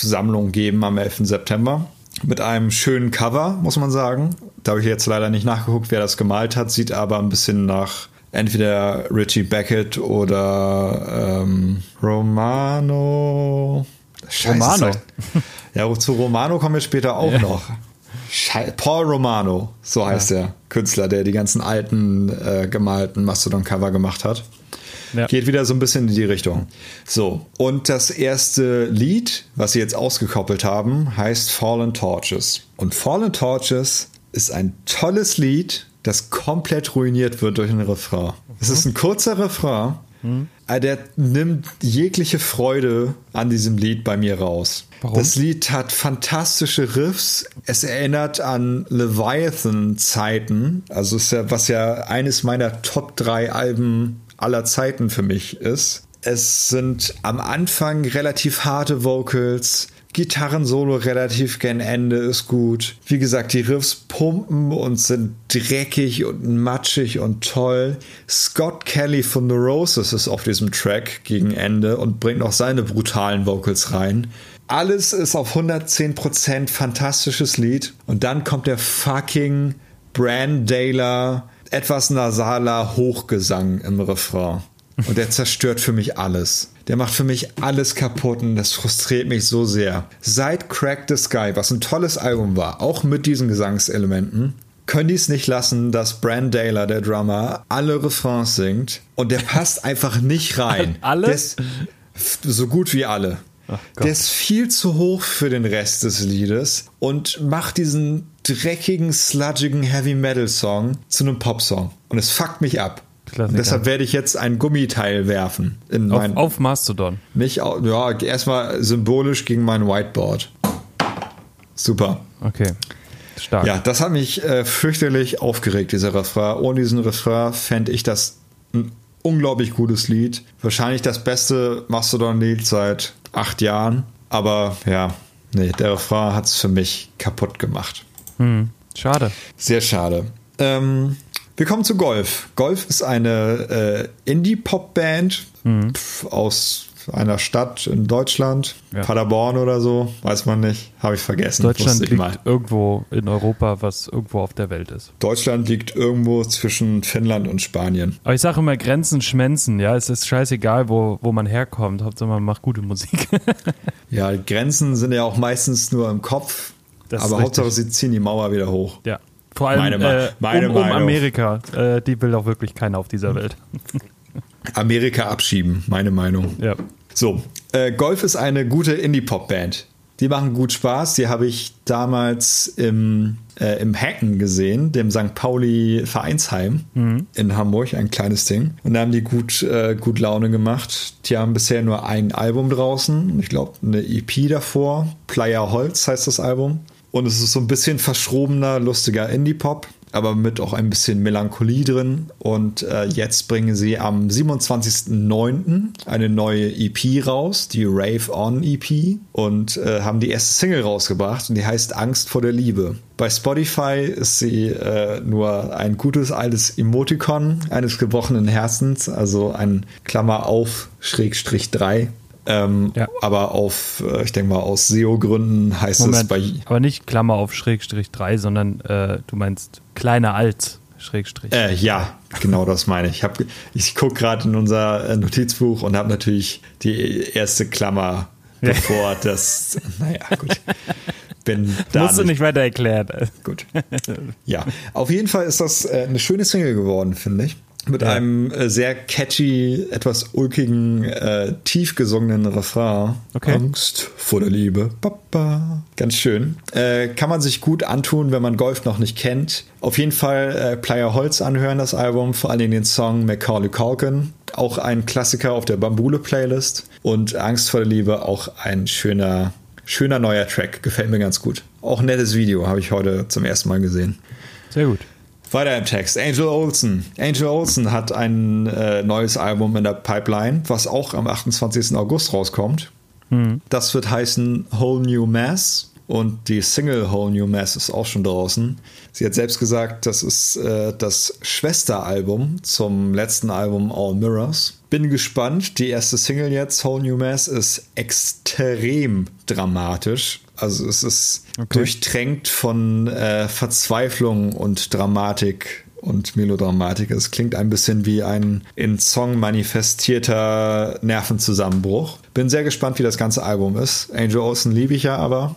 Sammlung geben am 11. September mit einem schönen Cover, muss man sagen. Da habe ich jetzt leider nicht nachgeguckt, wer das gemalt hat, sieht aber ein bisschen nach entweder Richie Beckett oder ähm, Romano. Scheiße, Romano. Ja, zu Romano kommen wir später auch noch. Paul Romano, so heißt ja. der Künstler, der die ganzen alten äh, gemalten Mastodon-Cover gemacht hat. Ja. Geht wieder so ein bisschen in die Richtung. So, und das erste Lied, was sie jetzt ausgekoppelt haben, heißt Fallen Torches. Und Fallen Torches ist ein tolles Lied, das komplett ruiniert wird durch einen Refrain. Es ist ein kurzer Refrain, mhm. der nimmt jegliche Freude an diesem Lied bei mir raus. Warum? Das Lied hat fantastische Riffs. Es erinnert an Leviathan-Zeiten, also ist ja, was ja eines meiner Top 3 Alben aller Zeiten für mich ist. Es sind am Anfang relativ harte Vocals, Gitarrensolo relativ gen Ende ist gut. Wie gesagt, die Riffs pumpen und sind dreckig und matschig und toll. Scott Kelly von The Roses ist auf diesem Track gegen Ende und bringt noch seine brutalen Vocals rein. Alles ist auf 110% fantastisches Lied. Und dann kommt der fucking Brandaler, etwas nasaler Hochgesang im Refrain. Und der zerstört für mich alles. Der macht für mich alles kaputt und das frustriert mich so sehr. Seit Crack the Sky, was ein tolles Album war, auch mit diesen Gesangselementen, können die es nicht lassen, dass Brand Daler, der Drummer, alle Refrains singt und der passt einfach nicht rein. Alle? so gut wie alle. Der ist viel zu hoch für den Rest des Liedes und macht diesen dreckigen, sludgigen Heavy Metal Song zu einem Pop-Song. Und es fuckt mich ab. Deshalb werde ich jetzt ein Gummiteil werfen. In auf, mein, auf Mastodon. Nicht, ja, erstmal symbolisch gegen mein Whiteboard. Super. Okay. Stark. Ja, das hat mich äh, fürchterlich aufgeregt, dieser Refrain. Ohne diesen Refrain fände ich das ein unglaublich gutes Lied. Wahrscheinlich das beste Mastodon-Lied seit acht Jahren. Aber ja, nee, der Refrain hat es für mich kaputt gemacht. Hm, schade. Sehr schade. Ähm, wir kommen zu Golf. Golf ist eine äh, Indie-Pop-Band mhm. aus einer Stadt in Deutschland, ja. Paderborn oder so, weiß man nicht, habe ich vergessen. Deutschland liegt mal. irgendwo in Europa, was irgendwo auf der Welt ist. Deutschland liegt irgendwo zwischen Finnland und Spanien. Aber ich sage immer Grenzen schmenzen, ja, es ist scheißegal, wo, wo man herkommt, Hauptsache man macht gute Musik. ja, Grenzen sind ja auch meistens nur im Kopf, das aber Hauptsache sie ziehen die Mauer wieder hoch. Ja. Vor allem meine, äh, meine um, um Amerika, äh, die will auch wirklich keiner auf dieser Welt. Amerika abschieben, meine Meinung. Ja. So, äh, Golf ist eine gute Indie-Pop-Band. Die machen gut Spaß. Die habe ich damals im, äh, im Hacken gesehen, dem St. Pauli Vereinsheim mhm. in Hamburg, ein kleines Ding. Und da haben die gut, äh, gut Laune gemacht. Die haben bisher nur ein Album draußen. Ich glaube, eine EP davor. Player Holz heißt das Album. Und es ist so ein bisschen verschrobener, lustiger Indie-Pop aber mit auch ein bisschen Melancholie drin. Und äh, jetzt bringen sie am 27.09. eine neue EP raus, die Rave On EP, und äh, haben die erste Single rausgebracht und die heißt Angst vor der Liebe. Bei Spotify ist sie äh, nur ein gutes altes Emoticon eines gebrochenen Herzens, also ein Klammer auf Schrägstrich 3 ähm, ja. Aber auf, äh, ich denke mal, aus SEO-Gründen heißt Moment, es bei. Aber nicht Klammer auf Schrägstrich 3, sondern äh, du meinst kleiner als Schrägstrich. Äh, ja, genau das meine ich. Ich, ich gucke gerade in unser äh, Notizbuch und habe natürlich die erste Klammer bevor das. Naja, gut. Bin da Musst nicht. du nicht weiter erklären. Gut. Ja, auf jeden Fall ist das äh, eine schöne Single geworden, finde ich mit ja. einem äh, sehr catchy, etwas ulkigen, äh, tief gesungenen Refrain. Okay. Angst vor der Liebe. Papa. Ganz schön. Äh, kann man sich gut antun, wenn man Golf noch nicht kennt. Auf jeden Fall äh, Player Holz anhören, das Album. Vor allem den Song Macaulay Culkin. Auch ein Klassiker auf der Bambule-Playlist. Und Angst vor der Liebe auch ein schöner, schöner neuer Track. Gefällt mir ganz gut. Auch ein nettes Video habe ich heute zum ersten Mal gesehen. Sehr gut. Weiter im Text. Angel Olsen. Angel Olsen hat ein äh, neues Album in der Pipeline, was auch am 28. August rauskommt. Mhm. Das wird heißen Whole New Mass. Und die Single Whole New Mass ist auch schon draußen. Sie hat selbst gesagt, das ist äh, das Schwesteralbum zum letzten Album All Mirrors. Bin gespannt. Die erste Single jetzt, Whole New Mass, ist extrem dramatisch. Also es ist okay. durchtränkt von äh, Verzweiflung und Dramatik und Melodramatik. Es klingt ein bisschen wie ein in Song manifestierter Nervenzusammenbruch. Bin sehr gespannt, wie das ganze Album ist. Angel Olsen liebe ich ja aber.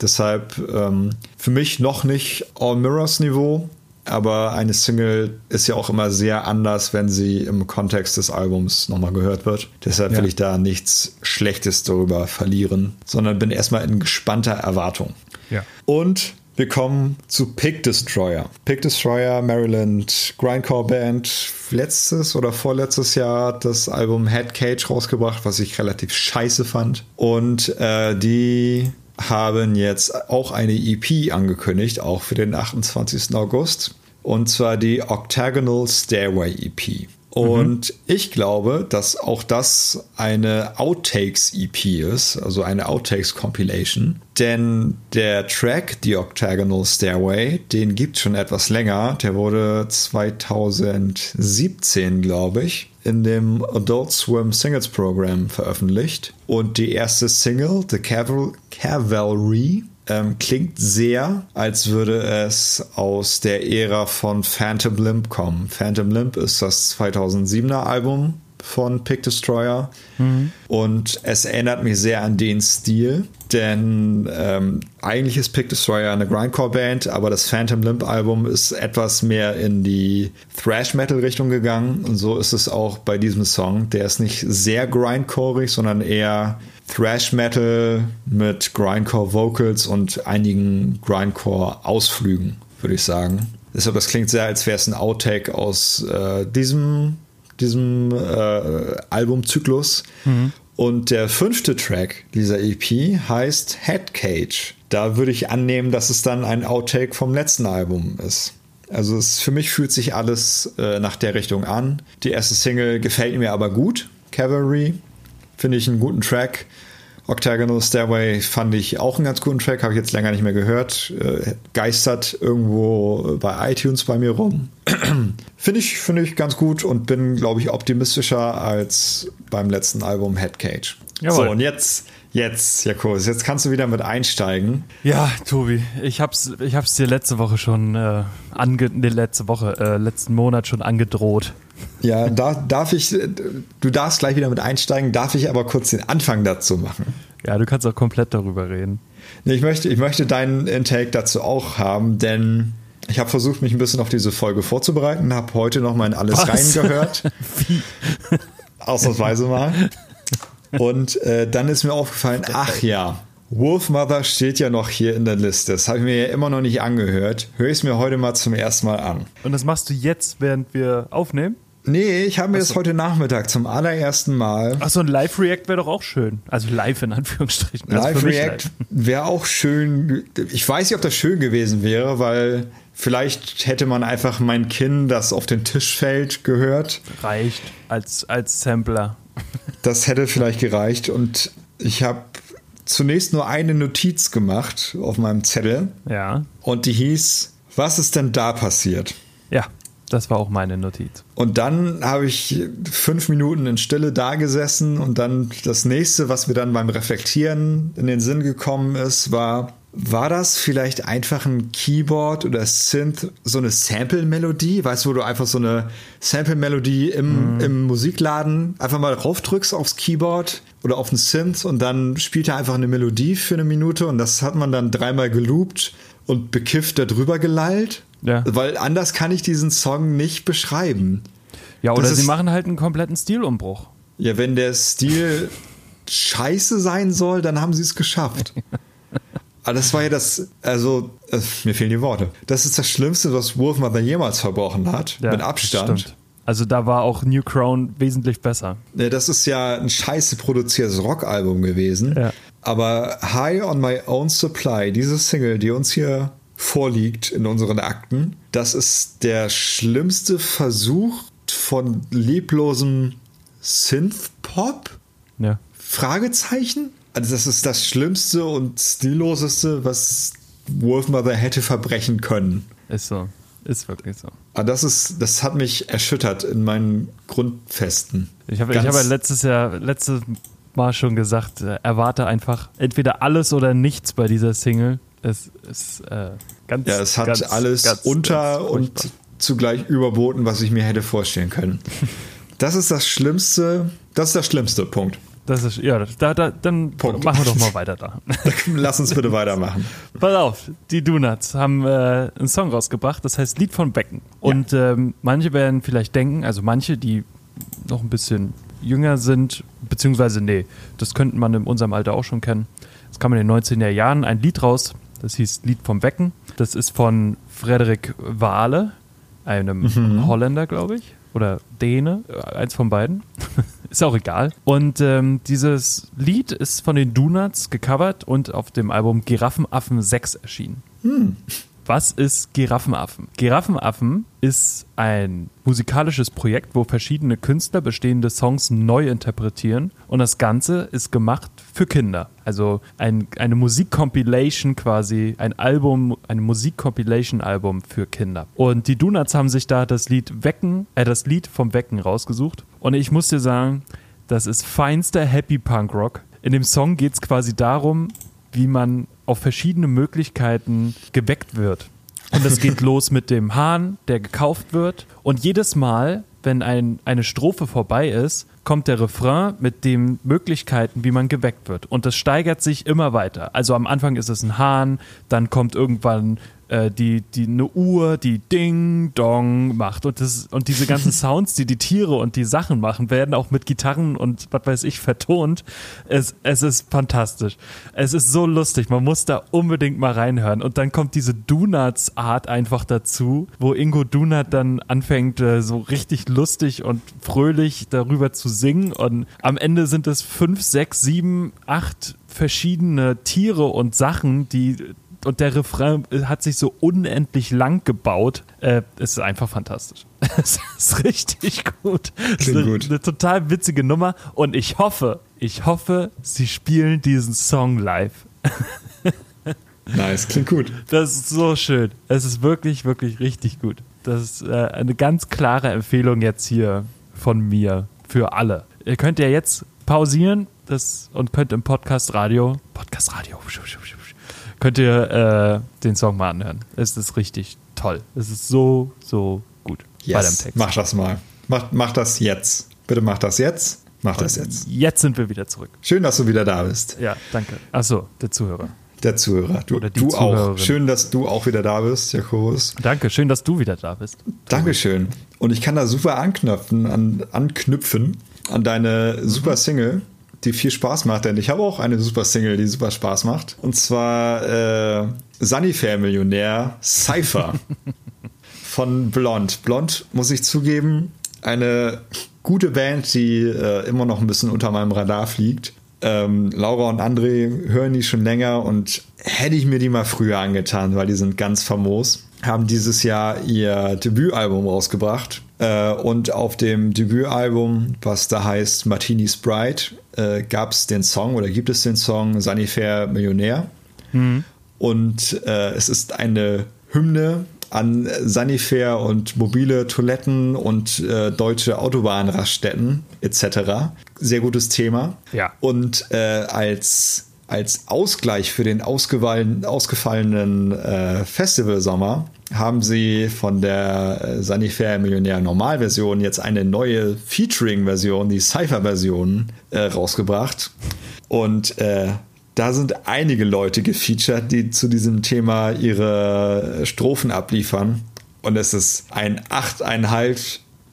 Deshalb ähm, für mich noch nicht All Mirrors Niveau, aber eine Single ist ja auch immer sehr anders, wenn sie im Kontext des Albums nochmal gehört wird. Deshalb ja. will ich da nichts Schlechtes darüber verlieren, sondern bin erstmal in gespannter Erwartung. Ja. Und wir kommen zu Pig Destroyer. Pig Destroyer, Maryland Grindcore Band. Letztes oder vorletztes Jahr das Album Head Cage rausgebracht, was ich relativ scheiße fand. Und äh, die haben jetzt auch eine EP angekündigt, auch für den 28. August. Und zwar die Octagonal Stairway EP. Und mhm. ich glaube, dass auch das eine Outtakes-EP ist, also eine Outtakes-Compilation. Denn der Track, The Octagonal Stairway, den gibt es schon etwas länger. Der wurde 2017, glaube ich, in dem Adult Swim Singles Program veröffentlicht. Und die erste Single, The Caval Cavalry, ähm, klingt sehr, als würde es aus der Ära von Phantom Limp kommen. Phantom Limp ist das 2007er Album von Pick Destroyer. Mhm. Und es erinnert mich sehr an den Stil, denn ähm, eigentlich ist Pick Destroyer eine Grindcore-Band, aber das Phantom Limp-Album ist etwas mehr in die Thrash-Metal-Richtung gegangen. Und so ist es auch bei diesem Song. Der ist nicht sehr grindcoreig, sondern eher Thrash Metal mit Grindcore Vocals und einigen Grindcore Ausflügen, würde ich sagen. Deshalb, das klingt sehr, als wäre es ein Outtake aus äh, diesem, diesem äh, Albumzyklus. Mhm. Und der fünfte Track dieser EP heißt Head Cage. Da würde ich annehmen, dass es dann ein Outtake vom letzten Album ist. Also es, für mich fühlt sich alles äh, nach der Richtung an. Die erste Single gefällt mir aber gut, Cavalry finde ich einen guten Track. Octagonal Stairway fand ich auch einen ganz guten Track, habe ich jetzt länger nicht mehr gehört. Äh, geistert irgendwo bei iTunes bei mir rum. finde ich, find ich ganz gut und bin, glaube ich, optimistischer als beim letzten Album Headcage. Jawohl. So, und jetzt, jetzt, Jakobus, jetzt kannst du wieder mit einsteigen. Ja, Tobi, ich hab's, ich hab's dir letzte Woche schon äh, ange, nee, letzte Woche, äh, letzten Monat schon angedroht. Ja, da, darf ich, du darfst gleich wieder mit einsteigen, darf ich aber kurz den Anfang dazu machen. Ja, du kannst auch komplett darüber reden. Ich möchte, ich möchte deinen Intake dazu auch haben, denn ich habe versucht, mich ein bisschen auf diese Folge vorzubereiten, habe heute noch mal in alles Was? reingehört. Wie? Ausnahmsweise mal. Und äh, dann ist mir aufgefallen, ach ja, Wolfmother steht ja noch hier in der Liste. Das habe ich mir ja immer noch nicht angehört. Höre ich es mir heute mal zum ersten Mal an. Und das machst du jetzt, während wir aufnehmen? Nee, ich habe mir das heute Nachmittag zum allerersten Mal. Achso, ein Live-React wäre doch auch schön. Also live in Anführungsstrichen. Also Live-React wäre auch schön. Ich weiß nicht, ob das schön gewesen wäre, weil vielleicht hätte man einfach mein Kinn, das auf den Tisch fällt, gehört. Reicht als, als Sampler. Das hätte vielleicht gereicht. Und ich habe zunächst nur eine Notiz gemacht auf meinem Zettel. Ja. Und die hieß, was ist denn da passiert? Das war auch meine Notiz. Und dann habe ich fünf Minuten in Stille da gesessen und dann das nächste, was mir dann beim Reflektieren in den Sinn gekommen ist, war, war das vielleicht einfach ein Keyboard oder Synth, so eine Sample-Melodie? Weißt du, wo du einfach so eine Sample-Melodie im, mm. im Musikladen einfach mal draufdrückst aufs Keyboard oder auf den Synth und dann spielt er einfach eine Melodie für eine Minute und das hat man dann dreimal geloopt und bekifft darüber gelallt? Ja. Weil anders kann ich diesen Song nicht beschreiben. Ja, oder sie machen halt einen kompletten Stilumbruch. Ja, wenn der Stil scheiße sein soll, dann haben sie es geschafft. Aber das war ja das, also, äh, mir fehlen die Worte. Das ist das Schlimmste, was Wolfmother jemals verbrochen hat. Ja, mit Abstand. Stimmt. Also da war auch New Crown wesentlich besser. Ja, das ist ja ein scheiße produziertes Rockalbum gewesen. Ja. Aber High on My Own Supply, diese Single, die uns hier vorliegt in unseren Akten, das ist der schlimmste Versuch von leblosem Synth-Pop? Ja. Fragezeichen? Also das ist das Schlimmste und Stilloseste, was Wolfmother hätte verbrechen können. Ist so. Ist wirklich so. Aber das ist, das hat mich erschüttert in meinen Grundfesten. Ich habe, habe letztes Jahr, letztes Mal schon gesagt, äh, erwarte einfach entweder alles oder nichts bei dieser Single. Es ist äh, ganz. Ja, es hat ganz, alles ganz, unter ganz und zugleich überboten, was ich mir hätte vorstellen können. das ist das Schlimmste. Das ist das schlimmste Punkt. Das ist, ja, da, da, dann Punkt. machen wir doch mal weiter da. Lass uns bitte weitermachen. Pass auf, die Donuts haben äh, einen Song rausgebracht, das heißt Lied von Becken. Und ja. ähm, manche werden vielleicht denken, also manche, die noch ein bisschen jünger sind, beziehungsweise nee, das könnte man in unserem Alter auch schon kennen. Es kam in den 19er Jahren ein Lied raus, das hieß Lied vom Becken. Das ist von Frederik Wahle, einem mhm. Holländer, glaube ich oder Däne, äh, eins von beiden. ist auch egal. Und ähm, dieses Lied ist von den Donuts gecovert und auf dem Album Giraffenaffen 6 erschienen. Hm. Was ist Giraffenaffen? Giraffenaffen ist ein musikalisches Projekt, wo verschiedene Künstler bestehende Songs neu interpretieren und das Ganze ist gemacht für Kinder. Also ein, eine Musikcompilation quasi, ein Album, ein Musikcompilation-Album für Kinder. Und die Donuts haben sich da das Lied Wecken, äh, das Lied vom Wecken rausgesucht. Und ich muss dir sagen, das ist feinster Happy Punk Rock. In dem Song geht es quasi darum, wie man auf verschiedene Möglichkeiten geweckt wird. Und es geht los mit dem Hahn, der gekauft wird. Und jedes Mal, wenn ein, eine Strophe vorbei ist, kommt der Refrain mit den Möglichkeiten, wie man geweckt wird. Und das steigert sich immer weiter. Also am Anfang ist es ein Hahn, dann kommt irgendwann äh, die, die eine Uhr, die Ding Dong macht und das und diese ganzen Sounds, die die Tiere und die Sachen machen, werden auch mit Gitarren und was weiß ich vertont. Es, es ist fantastisch. Es ist so lustig. Man muss da unbedingt mal reinhören. Und dann kommt diese Donuts Art einfach dazu, wo Ingo Donut dann anfängt äh, so richtig lustig und fröhlich darüber zu singen und am Ende sind es fünf, sechs, sieben, acht verschiedene Tiere und Sachen, die und der Refrain hat sich so unendlich lang gebaut. Äh, es ist einfach fantastisch. es ist richtig gut. Klingt ist eine, gut. eine total witzige Nummer und ich hoffe, ich hoffe, sie spielen diesen Song live. nice, klingt gut. Das ist so schön. Es ist wirklich, wirklich richtig gut. Das ist äh, eine ganz klare Empfehlung jetzt hier von mir für alle. Ihr könnt ja jetzt pausieren das, und könnt im Podcast Radio, Podcast Radio, könnt ihr äh, den Song mal anhören. Es ist richtig toll. Es ist so, so gut. Yes, mach das mal. Mach, mach das jetzt. Bitte mach das jetzt. Mach Und das jetzt. Jetzt sind wir wieder zurück. Schön, dass du wieder da bist. Ja, danke. Achso, der Zuhörer. Der Zuhörer. Du, du auch. Schön, dass du auch wieder da bist, Jakobus. Danke, schön, dass du wieder da bist. Dankeschön. Und ich kann da super anknüpfen, an, anknüpfen an deine super Single die viel Spaß macht, denn ich habe auch eine super Single, die super Spaß macht. Und zwar äh, Sunnyfair-Millionär Cypher von Blond. Blond, muss ich zugeben, eine gute Band, die äh, immer noch ein bisschen unter meinem Radar fliegt. Ähm, Laura und André hören die schon länger und hätte ich mir die mal früher angetan, weil die sind ganz famos. Haben dieses Jahr ihr Debütalbum rausgebracht. Äh, und auf dem Debütalbum, was da heißt Martini Sprite, äh, gab es den Song oder gibt es den Song Sanifair Millionär. Mhm. Und äh, es ist eine Hymne an Sanifair und mobile Toiletten und äh, deutsche Autobahnraststätten etc. Sehr gutes Thema. Ja. Und äh, als als Ausgleich für den ausgefallenen äh, Festivalsommer haben sie von der äh, Sanifair Millionär Normalversion jetzt eine neue Featuring-Version, die Cypher-Version, äh, rausgebracht. Und äh, da sind einige Leute gefeatured, die zu diesem Thema ihre Strophen abliefern. Und es ist ein achteinhalb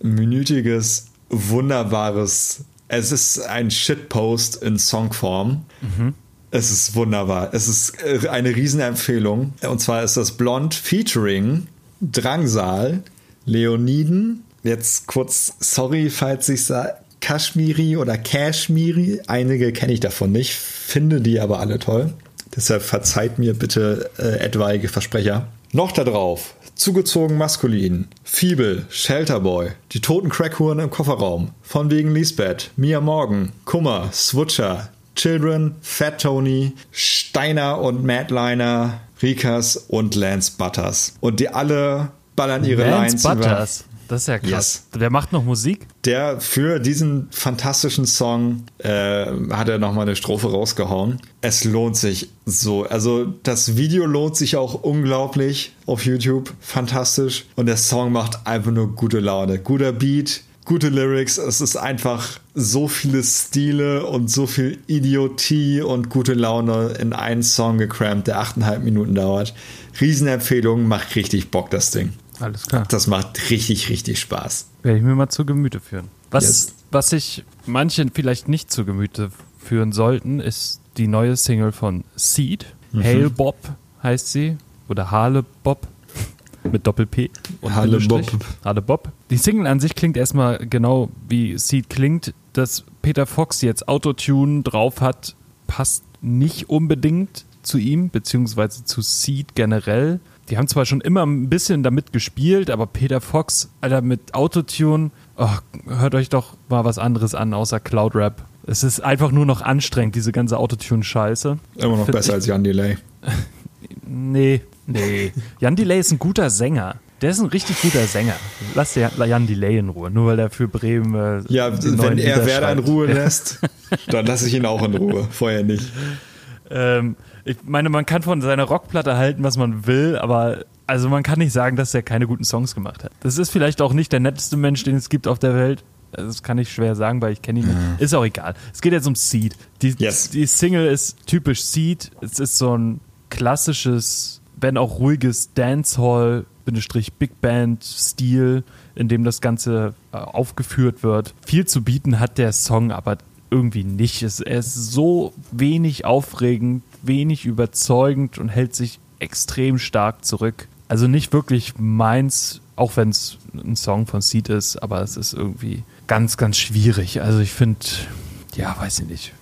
minütiges, wunderbares, es ist ein Shitpost in Songform. Mhm. Es ist wunderbar. Es ist äh, eine Riesenempfehlung. Und zwar ist das Blond Featuring Drangsal, Leoniden. Jetzt kurz, sorry, falls ich sage, Kashmiri oder Kashmiri. Einige kenne ich davon nicht, finde die aber alle toll. Deshalb verzeiht mir bitte äh, etwaige Versprecher. Noch da drauf, zugezogen maskulin, Fiebel, Shelterboy, die toten Crackhuren im Kofferraum, von wegen Lisbeth, Mia Morgan, Kummer, Switcher, Children, Fat Tony, Steiner und Madliner, Rikas und Lance Butters. Und die alle ballern ihre Lance Lines Butters. Über. Das ist ja krass. Yes. Wer macht noch Musik? Der für diesen fantastischen Song äh, hat er nochmal eine Strophe rausgehauen. Es lohnt sich so. Also das Video lohnt sich auch unglaublich auf YouTube. Fantastisch. Und der Song macht einfach nur gute Laune. Guter Beat, gute Lyrics. Es ist einfach so viele Stile und so viel Idiotie und gute Laune in einen Song gecrampt, der achteinhalb Minuten dauert. Riesenempfehlung, macht richtig Bock, das Ding. Alles klar. Das macht richtig, richtig Spaß. Werde ich mir mal zu Gemüte führen. Was, yes. was sich manchen vielleicht nicht zu Gemüte führen sollten, ist die neue Single von Seed. Mhm. Hail Bob heißt sie. Oder Hale Bob. Mit Doppel-P. Hale Bob. Hale Bob. Die Single an sich klingt erstmal genau wie Seed klingt. Dass Peter Fox jetzt Autotune drauf hat, passt nicht unbedingt zu ihm, beziehungsweise zu Seed generell. Die haben zwar schon immer ein bisschen damit gespielt, aber Peter Fox, Alter, mit Autotune, oh, hört euch doch mal was anderes an, außer Cloud Rap. Es ist einfach nur noch anstrengend, diese ganze Autotune-Scheiße. Immer noch Find besser ich, als Jan Delay. nee, nee. Jan Delay ist ein guter Sänger. Der ist ein richtig guter Sänger. Lass Jan Delay in Ruhe, nur weil er für Bremen. Äh, ja, wenn er Werder in Ruhe lässt, dann lasse ich ihn auch in Ruhe. Vorher nicht. Ähm, ich meine, man kann von seiner Rockplatte halten, was man will, aber also man kann nicht sagen, dass er keine guten Songs gemacht hat. Das ist vielleicht auch nicht der netteste Mensch, den es gibt auf der Welt. Das kann ich schwer sagen, weil ich kenne ihn nicht. Mhm. Ist auch egal. Es geht jetzt um Seed. Die, yes. die Single ist typisch Seed. Es ist so ein klassisches, wenn auch ruhiges Dancehall, Big Band Stil, in dem das Ganze äh, aufgeführt wird. Viel zu bieten hat der Song aber irgendwie nicht. Es, er ist so wenig aufregend, wenig überzeugend und hält sich extrem stark zurück. Also nicht wirklich meins, auch wenn es ein Song von Seed ist, aber es ist irgendwie ganz, ganz schwierig. Also ich finde, ja, weiß ich nicht.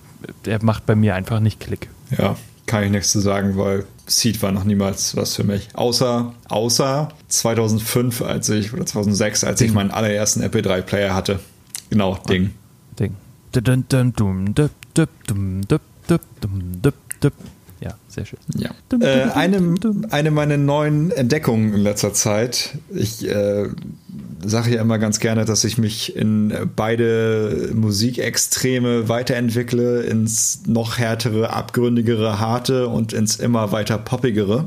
Der macht bei mir einfach nicht Klick. Ja, kann ich nichts zu sagen, weil Seed war noch niemals was für mich. Außer, außer 2005, als ich, oder 2006, als Ding. ich meinen allerersten MP3-Player hatte. Genau, Ding. Ding. Ja, sehr schön. Ja. Äh, eine, eine meiner neuen Entdeckungen in letzter Zeit. Ich äh, sage ja immer ganz gerne, dass ich mich in beide Musikextreme weiterentwickle, ins noch härtere, abgründigere, harte und ins immer weiter poppigere.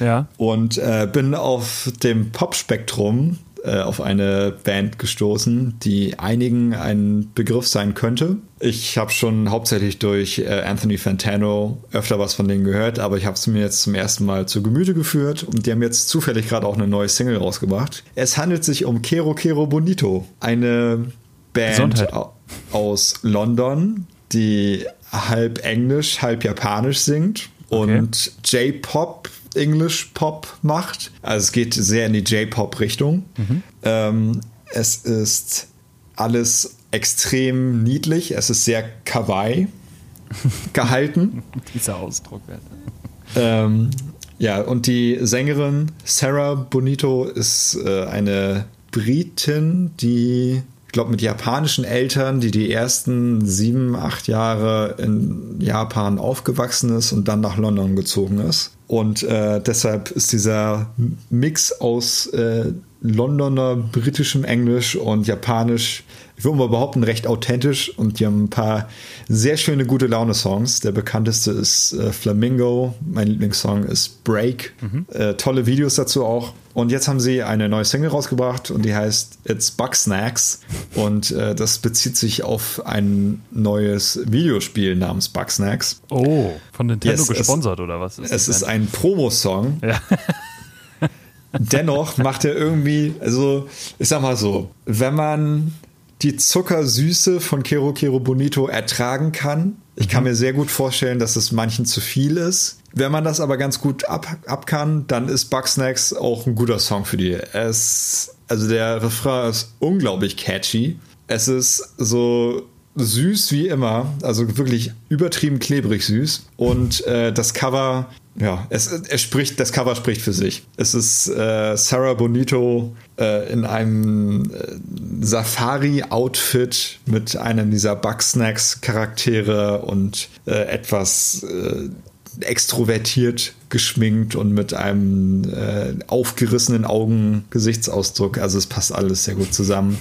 Ja. Und äh, bin auf dem Pop-Spektrum äh, auf eine Band gestoßen, die einigen ein Begriff sein könnte. Ich habe schon hauptsächlich durch äh, Anthony Fantano öfter was von denen gehört, aber ich habe es mir jetzt zum ersten Mal zu Gemüte geführt und die haben jetzt zufällig gerade auch eine neue Single rausgebracht. Es handelt sich um Kero Kero Bonito, eine Band aus London, die halb Englisch, halb Japanisch singt okay. und J-Pop English Pop macht. Also es geht sehr in die J-Pop-Richtung. Mhm. Ähm, es ist alles extrem niedlich. Es ist sehr kawaii gehalten. Dieser Ausdruck. Ähm, ja, und die Sängerin Sarah Bonito ist äh, eine Britin, die ich glaube, mit japanischen Eltern, die die ersten sieben, acht Jahre in Japan aufgewachsen ist und dann nach London gezogen ist. Und äh, deshalb ist dieser Mix aus äh, Londoner britischem Englisch und Japanisch, ich würde mal behaupten, recht authentisch. Und die haben ein paar sehr schöne, gute Laune-Songs. Der bekannteste ist äh, Flamingo. Mein Lieblingssong ist Break. Mhm. Äh, tolle Videos dazu auch. Und jetzt haben sie eine neue Single rausgebracht und die heißt It's Bug Snacks. Und äh, das bezieht sich auf ein neues Videospiel namens Bug Snacks. Oh, von Nintendo yes, gesponsert es, oder was? Ist es ist ein Promosong. Ja. Dennoch macht er irgendwie, also ich sag mal so, wenn man die Zuckersüße von Kero Kero Bonito ertragen kann, ich kann mhm. mir sehr gut vorstellen, dass es manchen zu viel ist. Wenn man das aber ganz gut ab, ab kann, dann ist Bugsnacks auch ein guter Song für die. Es, also der Refrain ist unglaublich catchy. Es ist so süß wie immer, also wirklich übertrieben klebrig süß. Und äh, das Cover, ja, es, es spricht, das Cover spricht für sich. Es ist äh, Sarah Bonito äh, in einem äh, Safari-Outfit mit einem dieser Bugsnacks-Charaktere und äh, etwas äh, extrovertiert geschminkt und mit einem aufgerissenen Augen-Gesichtsausdruck. Also es passt alles sehr gut zusammen.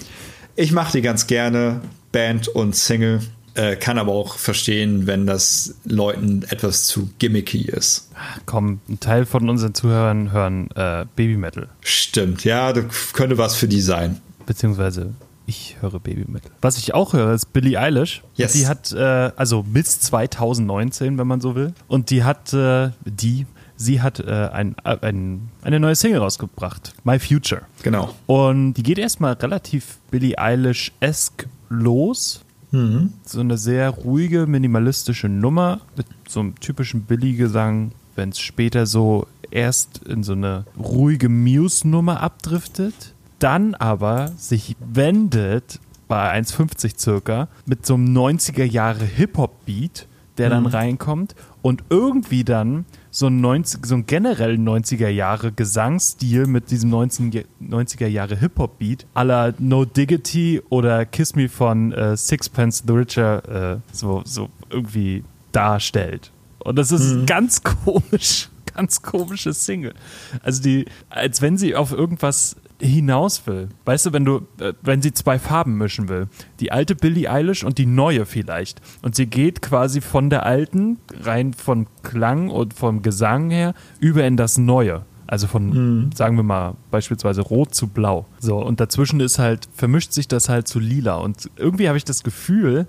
Ich mache die ganz gerne, Band und Single. Äh, kann aber auch verstehen, wenn das Leuten etwas zu gimmicky ist. Komm, ein Teil von unseren Zuhörern hören äh, Baby Metal. Stimmt, ja, das könnte was für die sein. Beziehungsweise Ich höre Babymetal. Was ich auch höre, ist Billie Eilish. Yes. Die hat, äh, also bis 2019, wenn man so will. Und die hat, äh, die, sie hat äh, ein, äh, ein, eine neue Single rausgebracht. My Future. Genau. Und die geht erstmal relativ Billie Eilish-esque los. Mhm. So eine sehr ruhige, minimalistische Nummer mit so einem typischen Billy-Gesang, wenn es später so erst in so eine ruhige Muse-Nummer abdriftet, dann aber sich wendet bei 1,50 circa mit so einem 90er Jahre Hip-Hop-Beat, der dann reinkommt und irgendwie dann so ein, 90, so ein generell 90er Jahre Gesangsstil mit diesem 19, 90er Jahre Hip-Hop-Beat la No Diggity oder Kiss Me von äh, Sixpence the Richer äh, so, so irgendwie darstellt. Und das ist ganz komisch, ganz komische Single. Also die, als wenn sie auf irgendwas hinaus will. Weißt du, wenn du, äh, wenn sie zwei Farben mischen will. Die alte Billie Eilish und die neue vielleicht. Und sie geht quasi von der alten, rein von Klang und vom Gesang her, über in das Neue. Also von, sagen wir mal, beispielsweise rot zu blau. So, und dazwischen ist halt, vermischt sich das halt zu lila. Und irgendwie habe ich das Gefühl,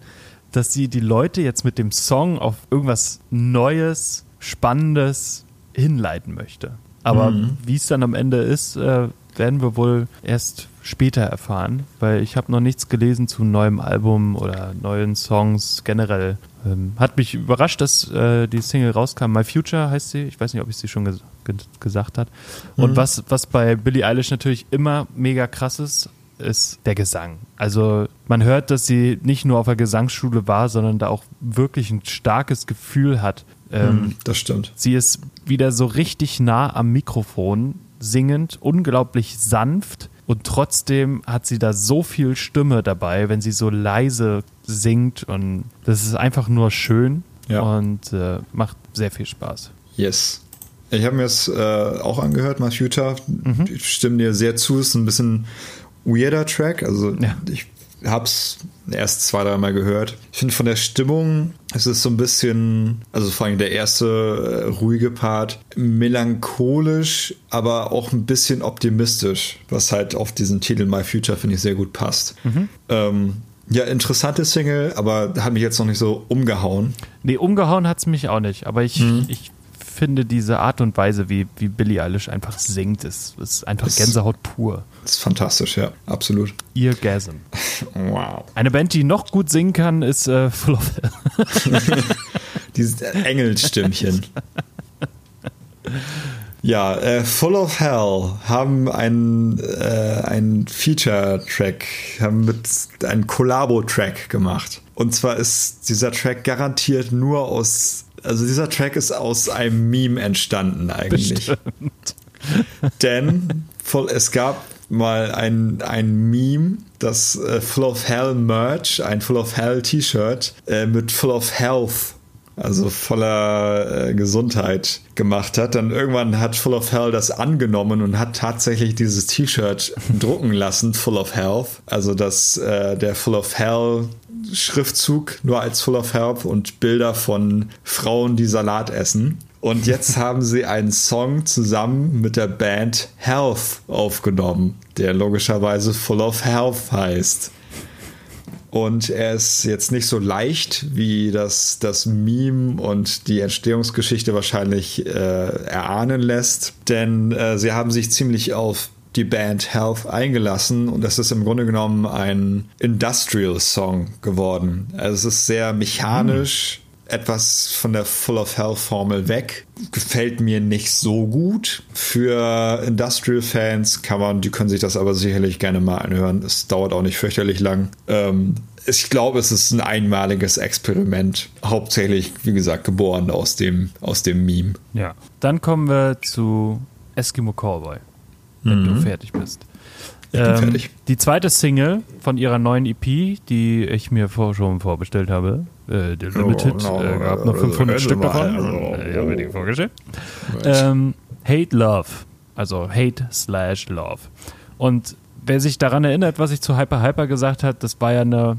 dass sie die Leute jetzt mit dem Song auf irgendwas Neues, Spannendes hinleiten möchte. Aber wie es dann am Ende ist, äh, werden wir wohl erst später erfahren, weil ich habe noch nichts gelesen zu neuem Album oder neuen Songs generell. Ähm, hat mich überrascht, dass äh, die Single rauskam. My Future heißt sie. Ich weiß nicht, ob ich sie schon ges ge gesagt hat. Und was, was bei Billie Eilish natürlich immer mega krass ist, ist der Gesang. Also man hört, dass sie nicht nur auf der Gesangsschule war, sondern da auch wirklich ein starkes Gefühl hat. Ähm, Mhm, das stimmt. Sie ist wieder so richtig nah am Mikrofon, singend, unglaublich sanft und trotzdem hat sie da so viel Stimme dabei, wenn sie so leise singt und das ist einfach nur schön Ja. und äh, macht sehr viel Spaß. Yes. Ich habe mir es äh, auch angehört, Future. Mhm. Ich stimme dir sehr zu. Es ist ein bisschen weirder Track. Also Ja. ich habe es erst zwei, dreimal gehört. Ich finde von der Stimmung, es ist so ein bisschen, also vor allem der erste äh, ruhige Part, melancholisch, aber auch ein bisschen optimistisch, was halt auf diesen Titel My Future, finde ich, sehr gut passt. Mhm. Ähm, ja, interessante Single, aber hat mich jetzt noch nicht so umgehauen. Nee, umgehauen hat es mich auch nicht, aber ich, Mhm. ich finde diese Art und Weise, wie, wie Billie Eilish einfach singt, ist, ist einfach Das- Gänsehaut pur. Das ist fantastisch, ja, absolut. Eargasm. Wow. Eine Band, die noch gut singen kann, ist äh, Full of Hell. Dieses Engelstimmchen. Ja, äh, Full of Hell haben einen, äh, einen Feature-Track, haben mit einen Collabo-Track gemacht. Und zwar ist dieser Track garantiert nur aus, also dieser Track ist aus einem Meme entstanden eigentlich. Denn voll, es gab mal ein, ein Meme, das äh, Full of Hell Merch, ein Full of Hell T-Shirt äh, mit Full of Health, also voller äh, Gesundheit gemacht hat. Dann irgendwann hat Full of Hell das angenommen und hat tatsächlich dieses T-Shirt drucken lassen, Full of Health. Also dass äh, der Full of Hell Schriftzug nur als Full of Health und Bilder von Frauen, die Salat essen. Und jetzt haben sie einen Song zusammen mit der Band Health aufgenommen, der logischerweise Full of Health heißt. Und er ist jetzt nicht so leicht, wie das, das Meme und die Entstehungsgeschichte wahrscheinlich äh, erahnen lässt. Denn äh, sie haben sich ziemlich auf die Band Health eingelassen und es ist im Grunde genommen ein Industrial-Song geworden. Also es ist sehr mechanisch, etwas von der Full of Hell Formel weg. Gefällt mir nicht so gut. Für Industrial-Fans kann man, die können sich das aber sicherlich gerne mal anhören. Es dauert auch nicht fürchterlich lang. Ähm, ich glaube, es ist ein einmaliges Experiment. Hauptsächlich, wie gesagt, geboren aus dem, aus dem Meme. Ja. Dann kommen wir zu Eskimo Callboy, wenn du fertig bist. Fertig. Die zweite Single von ihrer neuen EP, die ich mir vor, schon vorbestellt habe, äh, der Limited, no, äh, gab noch also, 500 also Stück mal, davon. also, äh, ich habe mir die vorgestellt. Ähm, Hate Love, also Hate slash Love. Und wer sich daran erinnert, was ich zu Hyper Hyper gesagt hat, das war ja eine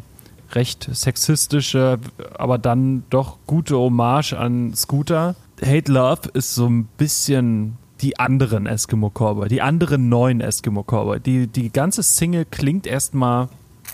recht sexistische, aber dann doch gute Hommage an Scooter. Hate Love ist so ein bisschen die anderen Eskimo Cowboy, die anderen neuen Eskimo Cowboy. Die, die ganze Single klingt erstmal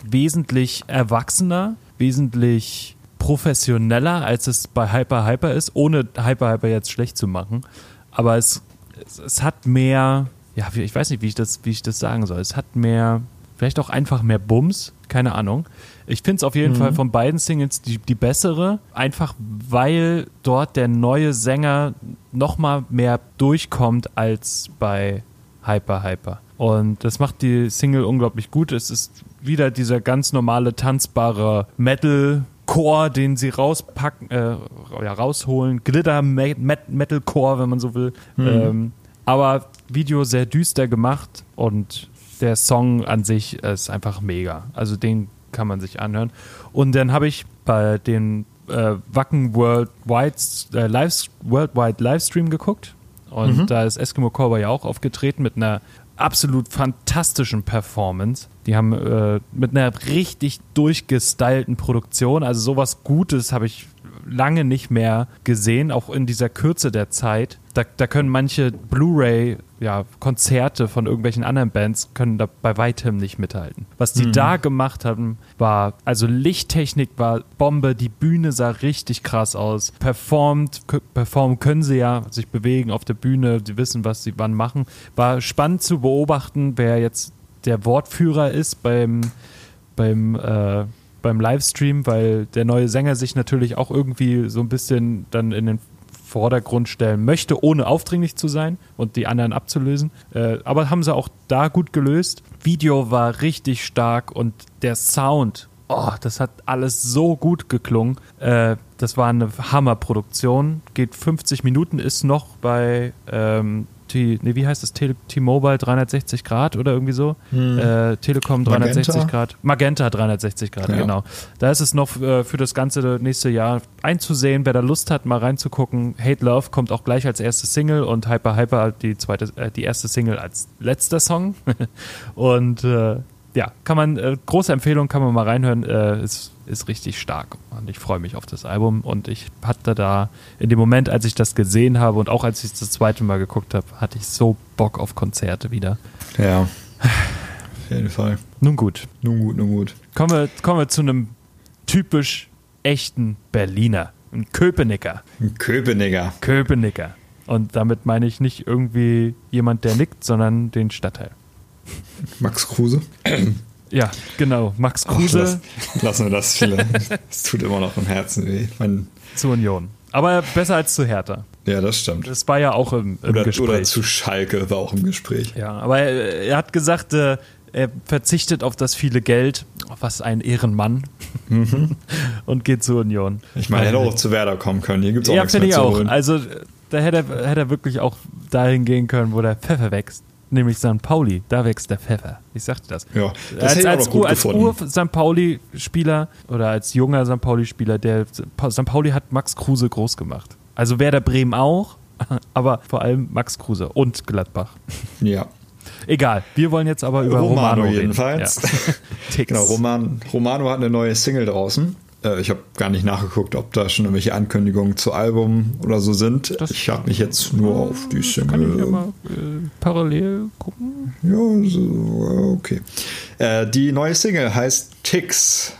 wesentlich erwachsener, wesentlich professioneller, als es bei Hyper Hyper ist, ohne Hyper Hyper jetzt schlecht zu machen. Aber es, es, es hat mehr, ja, ich weiß nicht, wie ich, das, wie ich das sagen soll. Es hat mehr, vielleicht auch einfach mehr Bums, keine Ahnung. Ich finde es auf jeden mhm. Fall von beiden Singles die, die bessere, einfach weil dort der neue Sänger nochmal mehr durchkommt als bei Hyper Hyper. Und das macht die Single unglaublich gut. Es ist wieder dieser ganz normale tanzbare Metal Core, den sie rauspacken, äh, ja, rausholen. Glitter Metal Core, wenn man so will. Mhm. Ähm, aber Video sehr düster gemacht und der Song an sich ist einfach mega. Also den kann man sich anhören. Und dann habe ich bei den äh, Wacken Worldwide, äh, Live, Worldwide Livestream geguckt. Und mhm. da ist Eskimo Cowboy ja auch aufgetreten mit einer absolut fantastischen Performance. Die haben äh, mit einer richtig durchgestylten Produktion, also sowas Gutes habe ich lange nicht mehr gesehen, auch in dieser Kürze der Zeit. Da, da können manche Blu-ray ja, Konzerte von irgendwelchen anderen Bands können da bei weitem nicht mithalten. Was die mhm. da gemacht haben, war, also Lichttechnik war Bombe, die Bühne sah richtig krass aus. Performt, performen können sie ja, sich bewegen auf der Bühne, sie wissen, was sie wann machen. War spannend zu beobachten, wer jetzt der Wortführer ist beim, beim äh, beim Livestream, weil der neue Sänger sich natürlich auch irgendwie so ein bisschen dann in den Vordergrund stellen möchte, ohne aufdringlich zu sein und die anderen abzulösen. Äh, aber haben sie auch da gut gelöst. Video war richtig stark und der Sound, oh, das hat alles so gut geklungen. Äh, das war eine Hammerproduktion. Geht 50 Minuten, ist noch bei ähm, T, nee, wie heißt das? T-Mobile 360 Grad oder irgendwie so? Hm. Äh, Telekom 360 Magenta. Grad. Magenta 360 Grad, ja. genau. Da ist es noch äh, für das ganze nächste Jahr einzusehen. Wer da Lust hat, mal reinzugucken. Hate Love kommt auch gleich als erste Single und Hyper Hyper die zweite, äh, die erste Single als letzter Song. und äh, ja, kann man, äh, große Empfehlung, kann man mal reinhören. Äh, ist ist richtig stark. Und ich freue mich auf das Album. Und ich hatte da in dem Moment, als ich das gesehen habe und auch als ich es das zweite Mal geguckt habe, hatte ich so Bock auf Konzerte wieder. Ja. Auf jeden Fall. Nun gut. Nun gut, nun gut. Kommen wir, kommen wir zu einem typisch echten Berliner. Ein Köpenicker. Ein Köpenicker. Köpenicker. Und damit meine ich nicht irgendwie jemand, der nickt, sondern den Stadtteil. Max Kruse. Ja, genau. Max Kruse. Ach, lass, lassen wir das vielleicht. Es tut immer noch im Herzen weh. Mein zu Union. Aber besser als zu Hertha. Ja, das stimmt. Das war ja auch im, im oder, Gespräch. Oder zu Schalke war auch im Gespräch. Ja, aber er, er hat gesagt, äh, er verzichtet auf das viele Geld, was ein Ehrenmann, mhm. und geht zur Union. Ich meine, er hätte auch zu Werder kommen können. Hier gibt es auch ja, nichts mehr ich zu auch. holen. Also da hätte er, hätte er wirklich auch dahin gehen können, wo der Pfeffer wächst nämlich St. Pauli. Da wächst der Pfeffer. Ich sagte das. Ja, das als, als, Ur, als Ur-St. Pauli-Spieler oder als junger St. Pauli-Spieler, der St. Pauli hat Max Kruse groß gemacht. Also Werder Bremen auch, aber vor allem Max Kruse und Gladbach. Ja. Egal, wir wollen jetzt aber über Romano, Romano jedenfalls. Ja. genau, Roman, Romano hat eine neue Single draußen. Äh, ich habe gar nicht nachgeguckt, ob da schon irgendwelche Ankündigungen zu Album oder so sind. Das ich habe mich jetzt nur auf die Single. Kann ich ja mal äh, parallel gucken? Ja, so, okay. Äh, die neue Single heißt Ticks.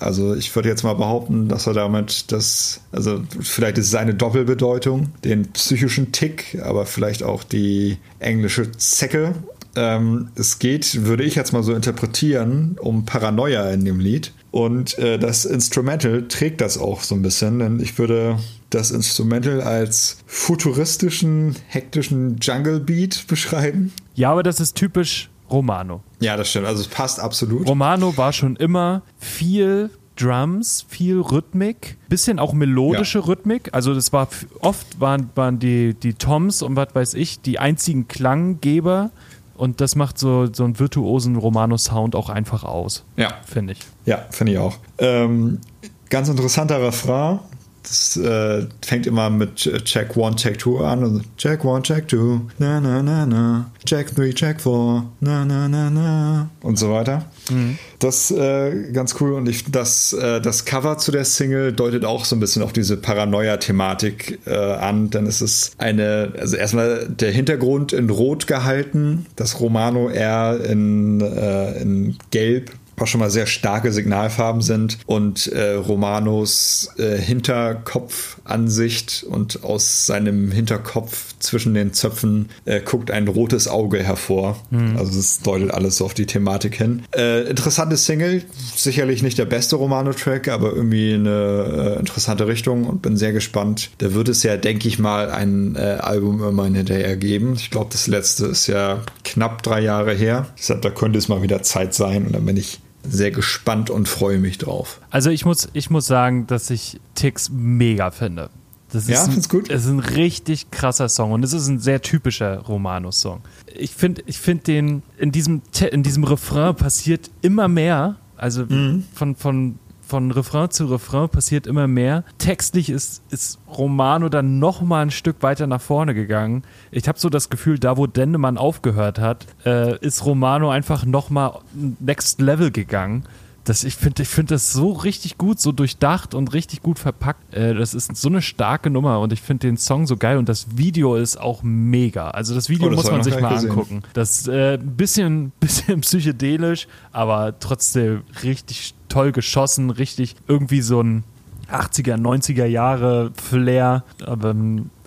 Also ich würde jetzt mal behaupten, dass er damit das, also vielleicht ist es eine Doppelbedeutung, den psychischen Tick, aber vielleicht auch die englische Zecke. Ähm, es geht, würde ich jetzt mal so interpretieren, um Paranoia in dem Lied. Und äh, das Instrumental trägt das auch so ein bisschen, denn ich würde das Instrumental als futuristischen, hektischen Jungle Beat beschreiben. Ja, aber das ist typisch Romano. Ja, das stimmt. Also es passt absolut. Romano war schon immer viel Drums, viel Rhythmik, bisschen auch melodische ja. Rhythmik. Also das war oft waren, waren die, die Toms und was weiß ich, die einzigen Klanggeber und das macht so, so einen virtuosen Romano-Sound auch einfach aus. Ja. Finde ich. Ja, finde ich auch. Ähm, ganz interessanter Refrain. Das äh, fängt immer mit Check 1, Check 2 an. Also Check 1, Check 2, na na na na. Check 3, Check 4, na na na na. Und so weiter. Mhm. Das äh, ganz cool. Und ich, das, äh, das Cover zu der Single deutet auch so ein bisschen auf diese Paranoia-Thematik äh, an. Denn es ist eine, also erstmal der Hintergrund in Rot gehalten, das Romano eher in, äh, in Gelb was schon mal sehr starke Signalfarben sind und äh, Romanos äh, Hinterkopfansicht und aus seinem Hinterkopf zwischen den Zöpfen äh, guckt ein rotes Auge hervor. Mhm. Also es deutet alles so auf die Thematik hin. Äh, interessante Single, sicherlich nicht der beste Romano-Track, aber irgendwie eine äh, interessante Richtung und bin sehr gespannt. Da wird es ja, denke ich mal, ein äh, Album immerhin hinterher geben. Ich glaube, das letzte ist ja knapp drei Jahre her. Deshalb, da könnte es mal wieder Zeit sein und dann bin ich sehr gespannt und freue mich drauf. Also ich muss, ich muss sagen, dass ich Tix mega finde. Das ja, ist find's gut. Es ist ein richtig krasser Song und es ist ein sehr typischer Romanus-Song. Ich finde ich find den, in diesem, in diesem Refrain passiert immer mehr. Also mhm. von, von von Refrain zu Refrain passiert immer mehr. Textlich ist, ist Romano dann noch mal ein Stück weiter nach vorne gegangen. Ich habe so das Gefühl, da wo Dendemann aufgehört hat, äh, ist Romano einfach noch mal next level gegangen das, ich finde ich find das so richtig gut, so durchdacht und richtig gut verpackt. Äh, das ist so eine starke Nummer und ich finde den Song so geil und das Video ist auch mega. Also das Video oh, das muss man sich mal gesehen. angucken. Das äh, bisschen, bisschen psychedelisch, aber trotzdem richtig toll geschossen, richtig irgendwie so ein 80er, 90er Jahre Flair, aber,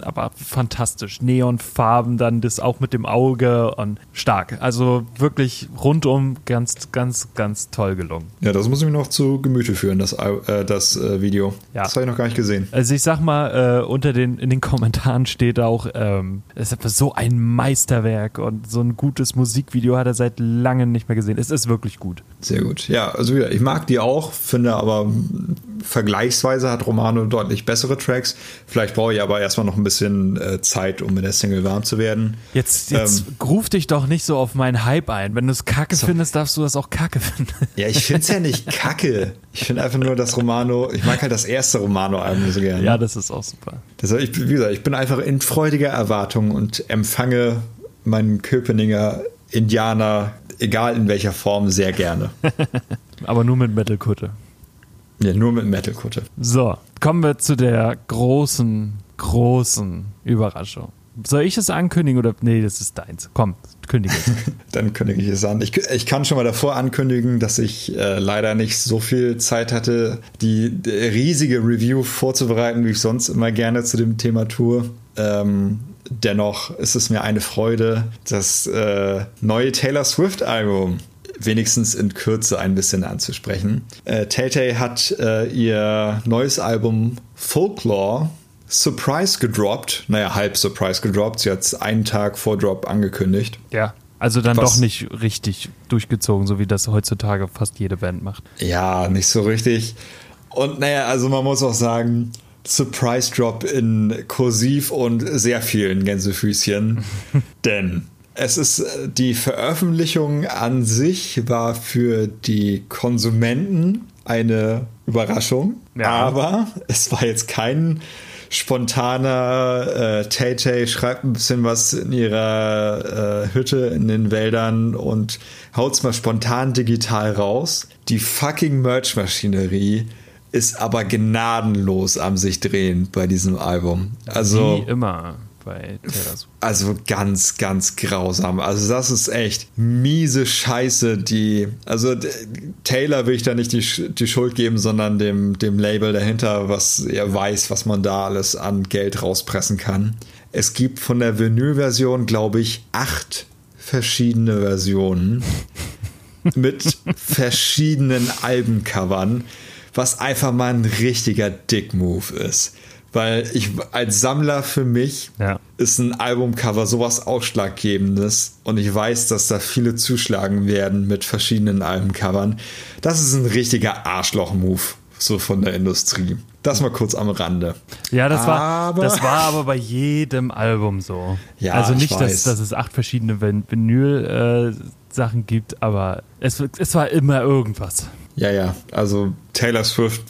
aber fantastisch. Neonfarben, dann das auch mit dem Auge und stark. Also wirklich rundum ganz, ganz, ganz toll gelungen. Ja, das muss ich mir noch zu Gemüte führen, das, äh, das äh, Video. Ja. Das habe ich noch gar nicht gesehen. Also ich sag mal, äh, unter den, in den Kommentaren steht auch, ähm, es ist so ein Meisterwerk und so ein gutes Musikvideo hat er seit langem nicht mehr gesehen. Es ist wirklich gut. Sehr gut. Ja, also wieder, ich mag die auch, finde aber vergleichsweise hat Romano deutlich bessere Tracks. Vielleicht brauche ich aber erstmal noch ein bisschen äh, Zeit, um mit der Single warm zu werden. Jetzt, jetzt ähm, ruf dich doch nicht so auf meinen Hype ein. Wenn du es kacke so. findest, darfst du das auch kacke finden. Ja, ich finde es ja nicht kacke. Ich finde einfach nur das Romano, ich mag halt das erste Romano-Album so gerne. Ja, das ist auch super. Deshalb, ich, wie gesagt, ich bin einfach in freudiger Erwartung und empfange meinen Köpeninger Indianer, egal in welcher Form, sehr gerne. Aber nur mit Metal-Kutte. Ja, nur mit Metal-Kutte. So, kommen wir zu der großen, großen Überraschung. Soll ich es ankündigen oder? Nee, das ist deins. Komm, kündige es. Dann kündige ich es an. Ich, ich kann schon mal davor ankündigen, dass ich äh, leider nicht so viel Zeit hatte, die, die, riesige Review vorzubereiten, wie ich sonst immer gerne zu dem Thema tue. Ähm, dennoch ist es mir eine Freude, das äh, neue Taylor Swift-Album wenigstens in Kürze ein bisschen anzusprechen. Äh, Tay hat äh, ihr neues Album Folklore Surprise gedroppt. Naja, halb Surprise gedroppt. Sie hat es einen Tag vor Drop angekündigt. Ja. Also dann Was, doch nicht richtig durchgezogen, so wie das heutzutage fast jede Band macht. Ja, nicht so richtig. Und naja, also man muss auch sagen, Surprise Drop in Kursiv und sehr vielen Gänsefüßchen. Denn es ist äh, die Veröffentlichung an sich war für die Konsumenten eine Überraschung, ja. aber es war jetzt kein spontaner äh, Tay Tay schreibt ein bisschen was in ihrer äh, Hütte in den Wäldern und haut's mal spontan digital raus. Die fucking Merch-Maschinerie ist aber gnadenlos am sich drehen bei diesem Album. Also Wie immer bei Taylor Swift. Also ganz, ganz grausam. Also das ist echt miese Scheiße, die. Also Taylor will ich da nicht die, die Schuld geben, sondern dem, dem Label dahinter, was er weiß, was man da alles an Geld rauspressen kann. Es gibt von der Vinyl-Version, glaube ich, acht verschiedene Versionen mit verschiedenen Albencovern, was einfach mal ein richtiger Dick-Move ist. Weil ich als Sammler für mich ja. ist ein Albumcover sowas Ausschlaggebendes und ich weiß, dass da viele zuschlagen werden mit verschiedenen Albumcovern. Das ist ein richtiger Arschloch-Move, so von der Industrie. Das mal kurz am Rande. Ja, das war, das war aber bei jedem Album so. Ja, also nicht, dass, dass es acht verschiedene Vinyl-Sachen äh, gibt, aber es, es war immer irgendwas. Ja, ja. Also Taylor Swift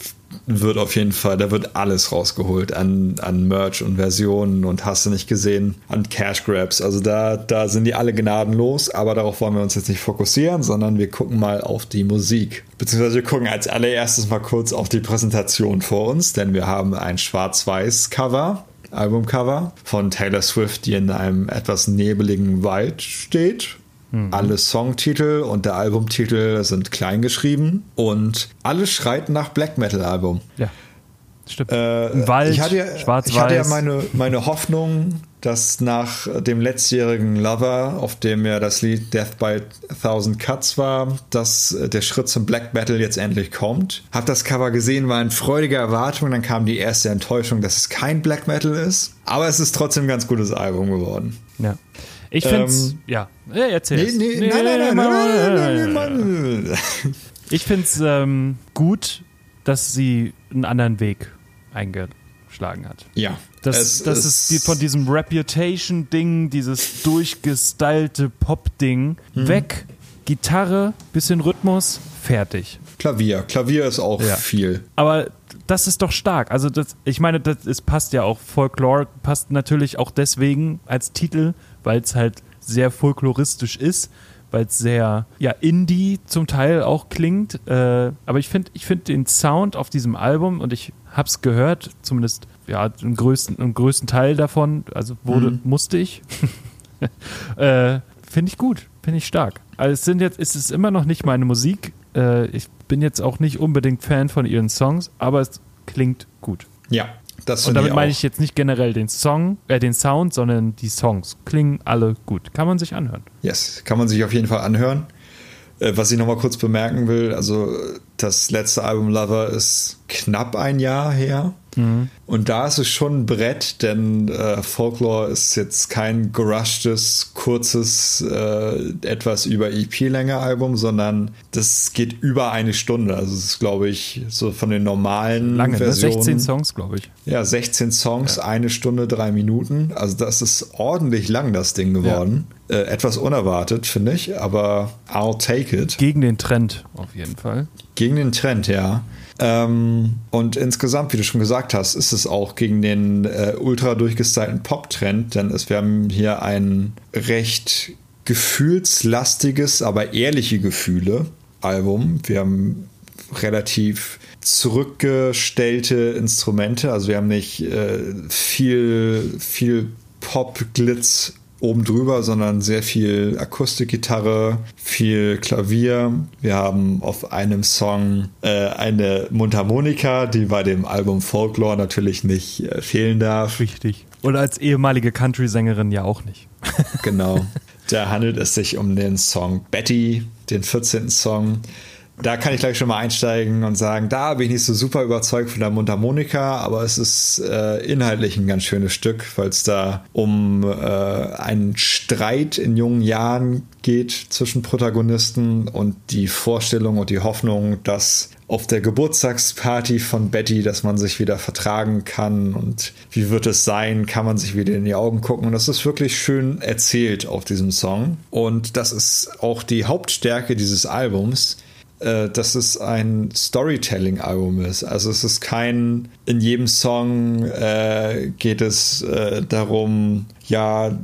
wird auf jeden Fall, da wird alles rausgeholt an, an Merch und Versionen und hast du nicht gesehen, an Cash Grabs. Also da, da sind die alle gnadenlos, aber darauf wollen wir uns jetzt nicht fokussieren, sondern wir gucken mal auf die Musik. Beziehungsweise wir gucken als allererstes mal kurz auf die Präsentation vor uns, denn wir haben ein schwarz-weiß Cover. Albumcover von Taylor Swift, die in einem etwas nebeligen Wald steht Mhm. Alle Songtitel und der Albumtitel sind klein geschrieben und alles schreit nach Black Metal Album. Ja. Stimmt. Äh, Wald, ich hatte ja, schwarz-weiß. Ich hatte ja meine, meine Hoffnung, dass nach dem letztjährigen Lover, auf dem ja das Lied Death by Thousand Cuts war, dass der Schritt zum Black Metal jetzt endlich kommt. Hab das Cover gesehen, war in freudiger Erwartung, dann kam die erste Enttäuschung, dass es kein Black Metal ist. Aber es ist trotzdem ein ganz gutes Album geworden. Ja. Ich finde es, ähm, ja, erzähl nee, nee, nee, nein, nein, nein, nein, nein, nein, nein. Ich finde es ähm, gut, dass sie einen anderen Weg eingeschlagen hat. Ja. Das, das ist die, von diesem Reputation-Ding, dieses durchgestylte Pop-Ding, mhm. weg, Gitarre, bisschen Rhythmus, fertig. Klavier. Klavier ist auch ja. viel. Aber das ist doch stark. Also das, ich meine, das es passt ja auch. Folklore passt natürlich auch deswegen als Titel, weil es halt sehr folkloristisch ist weil es sehr ja, Indie zum Teil auch klingt. Äh, aber ich finde ich find den Sound auf diesem Album und ich habe es gehört, zumindest ja, im größten, im größten Teil davon, also wurde, mhm. musste ich. äh, finde ich gut, finde ich stark. Also es sind jetzt, es ist immer noch nicht meine Musik. Äh, ich bin jetzt auch nicht unbedingt Fan von ihren Songs, aber es klingt gut. Ja, Und damit meine ich jetzt nicht generell den Song, äh, den Sound, sondern die Songs. Klingen alle gut. Kann man sich anhören. Yes, kann man sich auf jeden Fall anhören. Äh, was ich nochmal kurz bemerken will, also das letzte Album Lover ist knapp ein Jahr her. Mhm. Und da ist es schon ein Brett, denn äh, Folklore ist jetzt kein gerushtes, kurzes, äh, etwas über EP-Länge Album, sondern das geht über eine Stunde. Also es ist, glaube ich, so von den normalen Lange, ne? Versionen. 16 Songs, glaube ich. Ja, 16 Songs, ja. eine Stunde, drei Minuten. Also das ist ordentlich lang, das Ding geworden. Ja. Äh, etwas unerwartet, finde ich, aber I'll take it. Gegen den Trend, auf jeden Fall. Gegen den Trend, ja. Ähm, und insgesamt, wie du schon gesagt hast, ist es auch gegen den äh, ultra durchgestylten Pop-Trend, denn es, wir haben hier ein recht gefühlslastiges, aber ehrliche Gefühle Album. Wir haben relativ zurückgestellte Instrumente, also wir haben nicht äh, viel, viel Pop-Glitz oben drüber, sondern sehr viel Akustikgitarre, viel Klavier. Wir haben auf einem Song äh, eine Mundharmonika, die bei dem Album Folklore natürlich nicht äh, fehlen darf. Richtig. Und als ehemalige Country-Sängerin ja auch nicht. genau. Da handelt es sich um den Song Betty, den 14. Song da kann ich gleich schon mal einsteigen und sagen, da bin ich nicht so super überzeugt von der Mundharmonika, aber es ist äh, inhaltlich ein ganz schönes Stück, weil es da um äh, einen Streit in jungen Jahren geht zwischen Protagonisten und die Vorstellung und die Hoffnung, dass auf der Geburtstagsparty von Betty, dass man sich wieder vertragen kann und wie wird es sein, kann man sich wieder in die Augen gucken. Und das ist wirklich schön erzählt auf diesem Song. Und das ist auch die Hauptstärke dieses Albums äh, dass es ein Storytelling-Album ist. Also es ist kein, in jedem Song äh, geht es äh, darum, ja,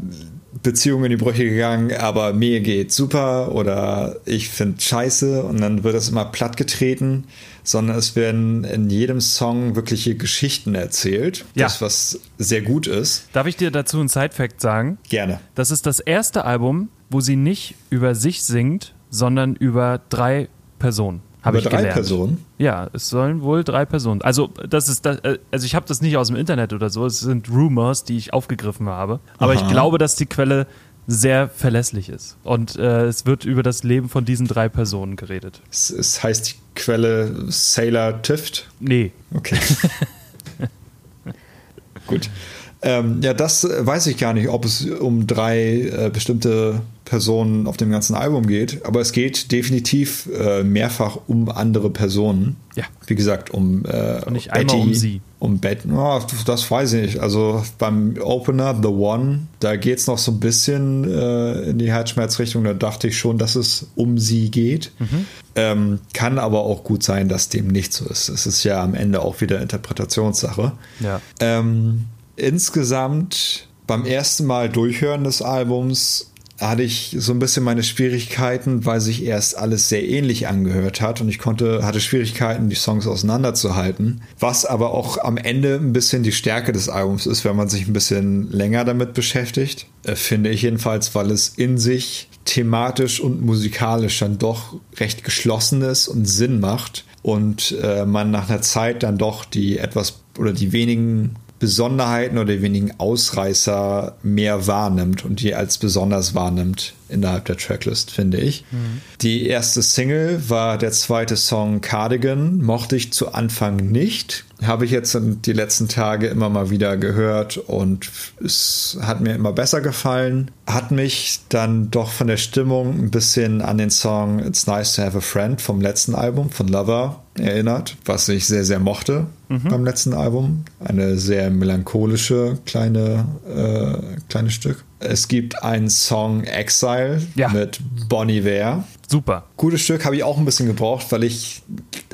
Beziehungen in die Brüche gegangen, aber mir geht super oder ich finde scheiße und dann wird das immer plattgetreten, sondern es werden in jedem Song wirkliche Geschichten erzählt. Ja. Das, was sehr gut ist. Darf ich dir dazu einen Side-Fact sagen? Gerne. Das ist das erste Album, wo sie nicht über sich singt, sondern über drei Personen. Habe ich drei gelernt. Personen? Ja, es sollen wohl drei Personen. Also, das ist das, äh, also ich habe das nicht aus dem Internet oder so, es sind Rumors, die ich aufgegriffen habe. Aber Aha. ich glaube, dass die Quelle sehr verlässlich ist. Und äh, es wird über das Leben von diesen drei Personen geredet. Es, es heißt die Quelle Sailor Tift? Nee. Okay. Gut. Ähm, ja, das weiß ich gar nicht, ob es um drei äh, bestimmte Personen auf dem ganzen Album geht, aber es geht definitiv äh, mehrfach um andere Personen. Ja. Wie gesagt, um äh, Und nicht Betty, um sie. Um Betty. Oh, das weiß ich nicht. Also beim Opener The One, da geht es noch so ein bisschen äh, in die Herzschmerzrichtung. Da dachte ich schon, dass es um sie geht. Mhm. Ähm, kann aber auch gut sein, dass dem nicht so ist. Es ist ja am Ende auch wieder Interpretationssache. Ja. Ähm, insgesamt beim ersten Mal Durchhören des Albums hatte ich so ein bisschen meine Schwierigkeiten, weil sich erst alles sehr ähnlich angehört hat und ich konnte, hatte Schwierigkeiten, die Songs auseinanderzuhalten. Was aber auch am Ende ein bisschen die Stärke des Albums ist, wenn man sich ein bisschen länger damit beschäftigt. Äh, finde ich jedenfalls, weil es in sich thematisch und musikalisch dann doch recht geschlossen ist und Sinn macht und äh, man nach einer Zeit dann doch die etwas oder die wenigen Besonderheiten oder die wenigen Ausreißer mehr wahrnimmt und die als besonders wahrnimmt innerhalb der Tracklist, finde ich. Mhm. Die erste Single war der zweite Song Cardigan, mochte ich zu Anfang nicht. Habe ich jetzt die letzten Tage immer mal wieder gehört und es hat mir immer besser gefallen. Hat mich dann doch von der Stimmung ein bisschen an den Song It's Nice to Have a Friend vom letzten Album von Lover erinnert, was ich sehr, sehr mochte mhm. beim letzten Album. Eine sehr melancholische kleine, äh, kleines Stück. Es gibt einen Song Exile ja. mit Bonnie Ware. Super. Gutes Stück habe ich auch ein bisschen gebraucht, weil ich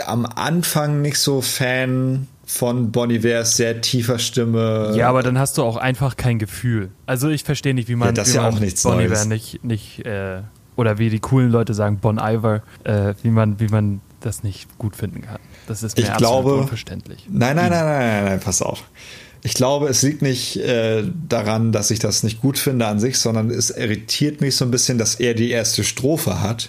am Anfang nicht so Fan von Bonnie Iver's sehr tiefer Stimme. Ja, aber dann hast du auch einfach kein Gefühl. Also ich verstehe nicht, wie man, ja, das wie ja man auch nichts Bon Iver nicht, nicht äh, oder wie die coolen Leute sagen, Bon Iver, äh, wie man, wie man das nicht gut finden kann. Das ist mir ich glaube, unverständlich. Nein, nein, nein, nein, nein, nein, pass auf. Ich glaube, es liegt nicht äh, daran, dass ich das nicht gut finde an sich, sondern es irritiert mich so ein bisschen, dass er die erste Strophe hat.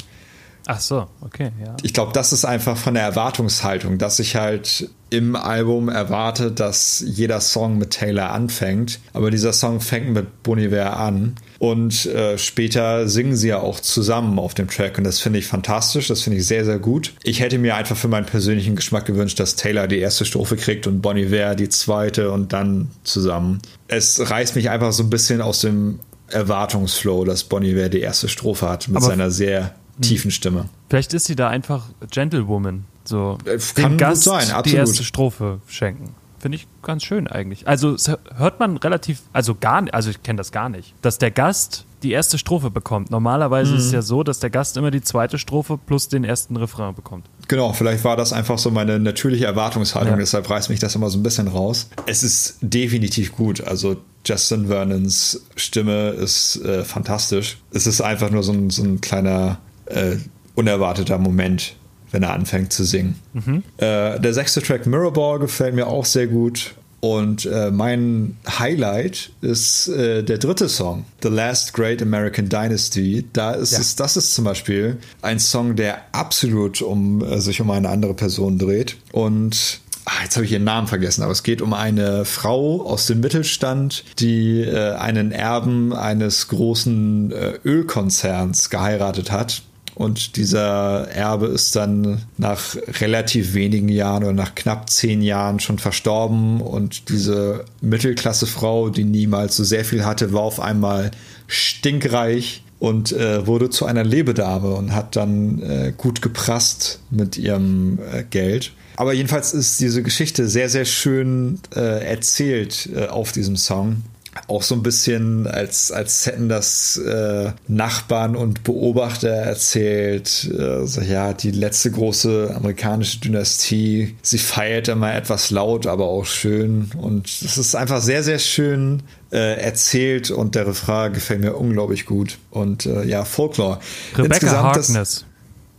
Ach so, okay, ja. Ich glaube, das ist einfach von der Erwartungshaltung, dass ich halt im Album erwarte, dass jeder Song mit Taylor anfängt. Aber dieser Song fängt mit Boniver an. Und äh, später singen sie ja auch zusammen auf dem Track. Und das finde ich fantastisch. Das finde ich sehr, sehr gut. Ich hätte mir einfach für meinen persönlichen Geschmack gewünscht, dass Taylor die erste Strophe kriegt und Boniver die zweite und dann zusammen. Es reißt mich einfach so ein bisschen aus dem Erwartungsflow, dass Boniver die erste Strophe hat mit Aber seiner sehr tiefen Stimme. Vielleicht ist sie da einfach Gentlewoman. So äh, Kann Gast sein, absolut. die erste Strophe schenken. Finde ich ganz schön eigentlich. Also hört man relativ, also gar also ich kenne das gar nicht, dass der Gast die erste Strophe bekommt. Normalerweise mhm. ist es mhm. ja so, dass der Gast immer die zweite Strophe plus den ersten Refrain bekommt. Genau, vielleicht war das einfach so meine natürliche Erwartungshaltung, ja. deshalb reißt mich das immer so ein bisschen raus. Es ist definitiv gut. Also Justin Vernons Stimme ist äh, fantastisch. Es ist einfach nur so ein, so ein kleiner äh, unerwarteter Moment, wenn er anfängt zu singen. Mhm. Äh, der sechste Track Mirrorball gefällt mir auch sehr gut. Und äh, mein Highlight ist äh, der dritte Song, The Last Great American Dynasty. Da ist ja. es, das ist zum Beispiel ein Song, der absolut um äh, sich um eine andere Person dreht. Und Ach, jetzt habe ich ihren Namen vergessen, aber es geht um eine Frau aus dem Mittelstand, die äh, einen Erben eines großen äh, Ölkonzerns geheiratet hat und dieser Erbe ist dann nach relativ wenigen Jahren oder nach knapp zehn Jahren schon verstorben. Und diese Mittelklassefrau, die niemals so sehr viel hatte, war auf einmal stinkreich und äh, wurde zu einer Lebedame und hat dann äh, gut geprasst mit ihrem äh, Geld. Aber jedenfalls ist diese Geschichte sehr, sehr schön äh, erzählt äh, auf diesem Song auch so ein bisschen, als, als hätten das äh, Nachbarn und Beobachter erzählt. Äh, so, ja, die letzte große amerikanische Dynastie. Sie feiert immer etwas laut, aber auch schön. Und es ist einfach sehr, sehr schön äh, erzählt und der Refrain gefällt mir unglaublich gut. Und äh, ja, Folklore. Rebecca Insgesamt Harkness. Das,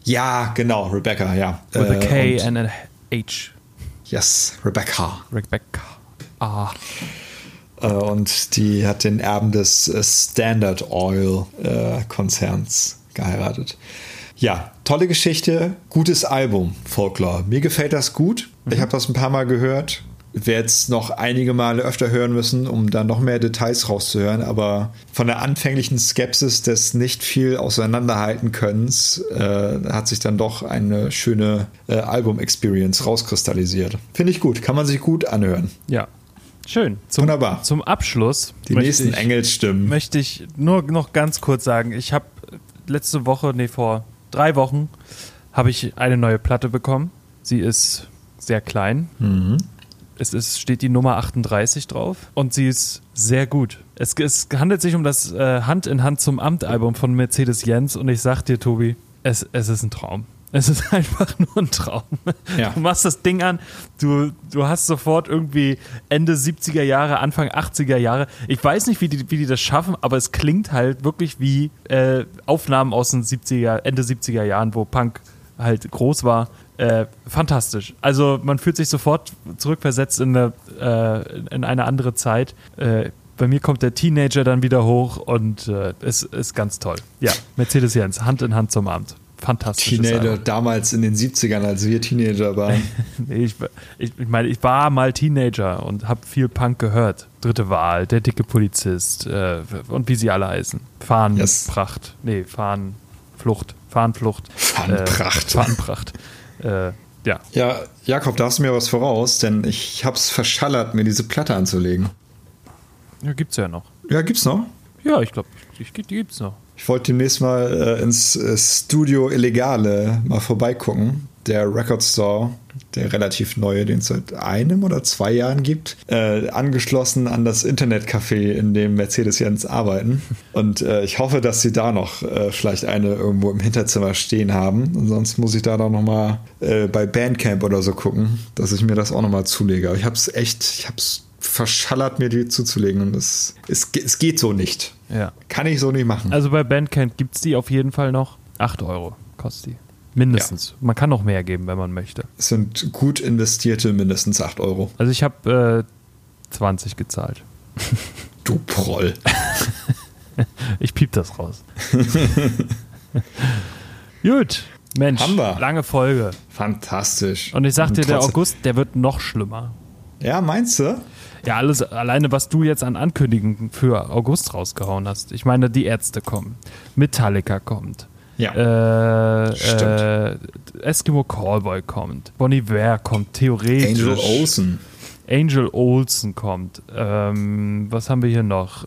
ja, genau, Rebecca, ja. With a K and a H. Yes, Rebecca. Rebecca. Ah. Äh, und die hat den Erben des äh, Standard Oil äh, Konzerns geheiratet. Ja, tolle Geschichte, gutes Album, Folklore. Mir gefällt das gut. Ich mhm. habe das ein paar Mal gehört. Werde es noch einige Male öfter hören müssen, um da noch mehr Details rauszuhören. Aber von der anfänglichen Skepsis des nicht viel auseinanderhalten Könnens äh, hat sich dann doch eine schöne äh, Album-Experience rauskristallisiert. Finde ich gut, kann man sich gut anhören. Ja, Schön. Zum, Wunderbar. Zum Abschluss. Die nächsten ich, Engelsstimmen. Möchte ich nur noch ganz kurz sagen, ich habe letzte Woche, nee, vor drei Wochen, habe ich eine neue Platte bekommen. Sie ist sehr klein. Mhm. Es ist, steht die Nummer 38 drauf und sie ist sehr gut. Es, es handelt sich um das äh, Hand in Hand zum Amt-Album von Mercedes Jens und ich sag dir, Tobi, es, es ist ein Traum. Es ist einfach nur ein Traum. Ja. Du machst das Ding an, du, du hast sofort irgendwie Ende 70er Jahre, Anfang 80er Jahre. Ich weiß nicht, wie die, wie die das schaffen, aber es klingt halt wirklich wie äh, Aufnahmen aus den 70er, Ende 70er Jahren, wo Punk halt groß war. Äh, fantastisch. Also man fühlt sich sofort zurückversetzt in eine, äh, in eine andere Zeit. Äh, bei mir kommt der Teenager dann wieder hoch und äh, es ist ganz toll. Ja, Mercedes-Benz, Hand in Hand zum Abend. Fantastisch. Teenager damals in den 70ern, als wir Teenager waren. ich, ich, ich meine, ich war mal Teenager und habe viel Punk gehört. Dritte Wahl, der dicke Polizist äh, und wie sie alle heißen. Fahnenpracht. Yes. Nee, Fahnenflucht. Fahnenflucht. Fahnenpracht. Äh, Fahnenpracht. äh, ja. Ja, Jakob, darfst du mir was voraus? Denn ich hab's verschallert, mir diese Platte anzulegen. Ja, gibt's ja noch. Ja, gibt's noch? Ja, ich glaube, die gibt's noch. Ich wollte demnächst mal äh, ins äh, Studio Illegale mal vorbeigucken. Der Record Store, der relativ neue, den es seit einem oder zwei Jahren gibt, äh, angeschlossen an das Internetcafé, in dem Mercedes-Benz arbeiten. Und äh, ich hoffe, dass sie da noch äh, vielleicht eine irgendwo im Hinterzimmer stehen haben. Und sonst muss ich da noch mal äh, bei Bandcamp oder so gucken, dass ich mir das auch noch mal zulege. Aber ich habe es echt, ich habe verschallert, mir die zuzulegen. Und es, es, es geht so nicht. Ja. Kann ich so nicht machen. Also bei Bandcamp gibt es die auf jeden Fall noch. 8 Euro kostet die. Mindestens. Ja. Man kann noch mehr geben, wenn man möchte. Es sind gut investierte mindestens 8 Euro. Also ich habe äh, 20 gezahlt. Du Proll. ich piep das raus. Gut. Mensch, lange Folge. Fantastisch. Und ich sag dir, der August, der wird noch schlimmer. Ja, meinst du? Ja, alles alleine, was du jetzt an Ankündigungen für August rausgehauen hast. Ich meine, die Ärzte kommen, Metallica kommt. Ja. Äh, Stimmt. Äh, Eskimo Callboy kommt. Bonnie Ware kommt, theoretisch. Angel Olsen. Angel Olsen kommt. Ähm, was haben wir hier noch?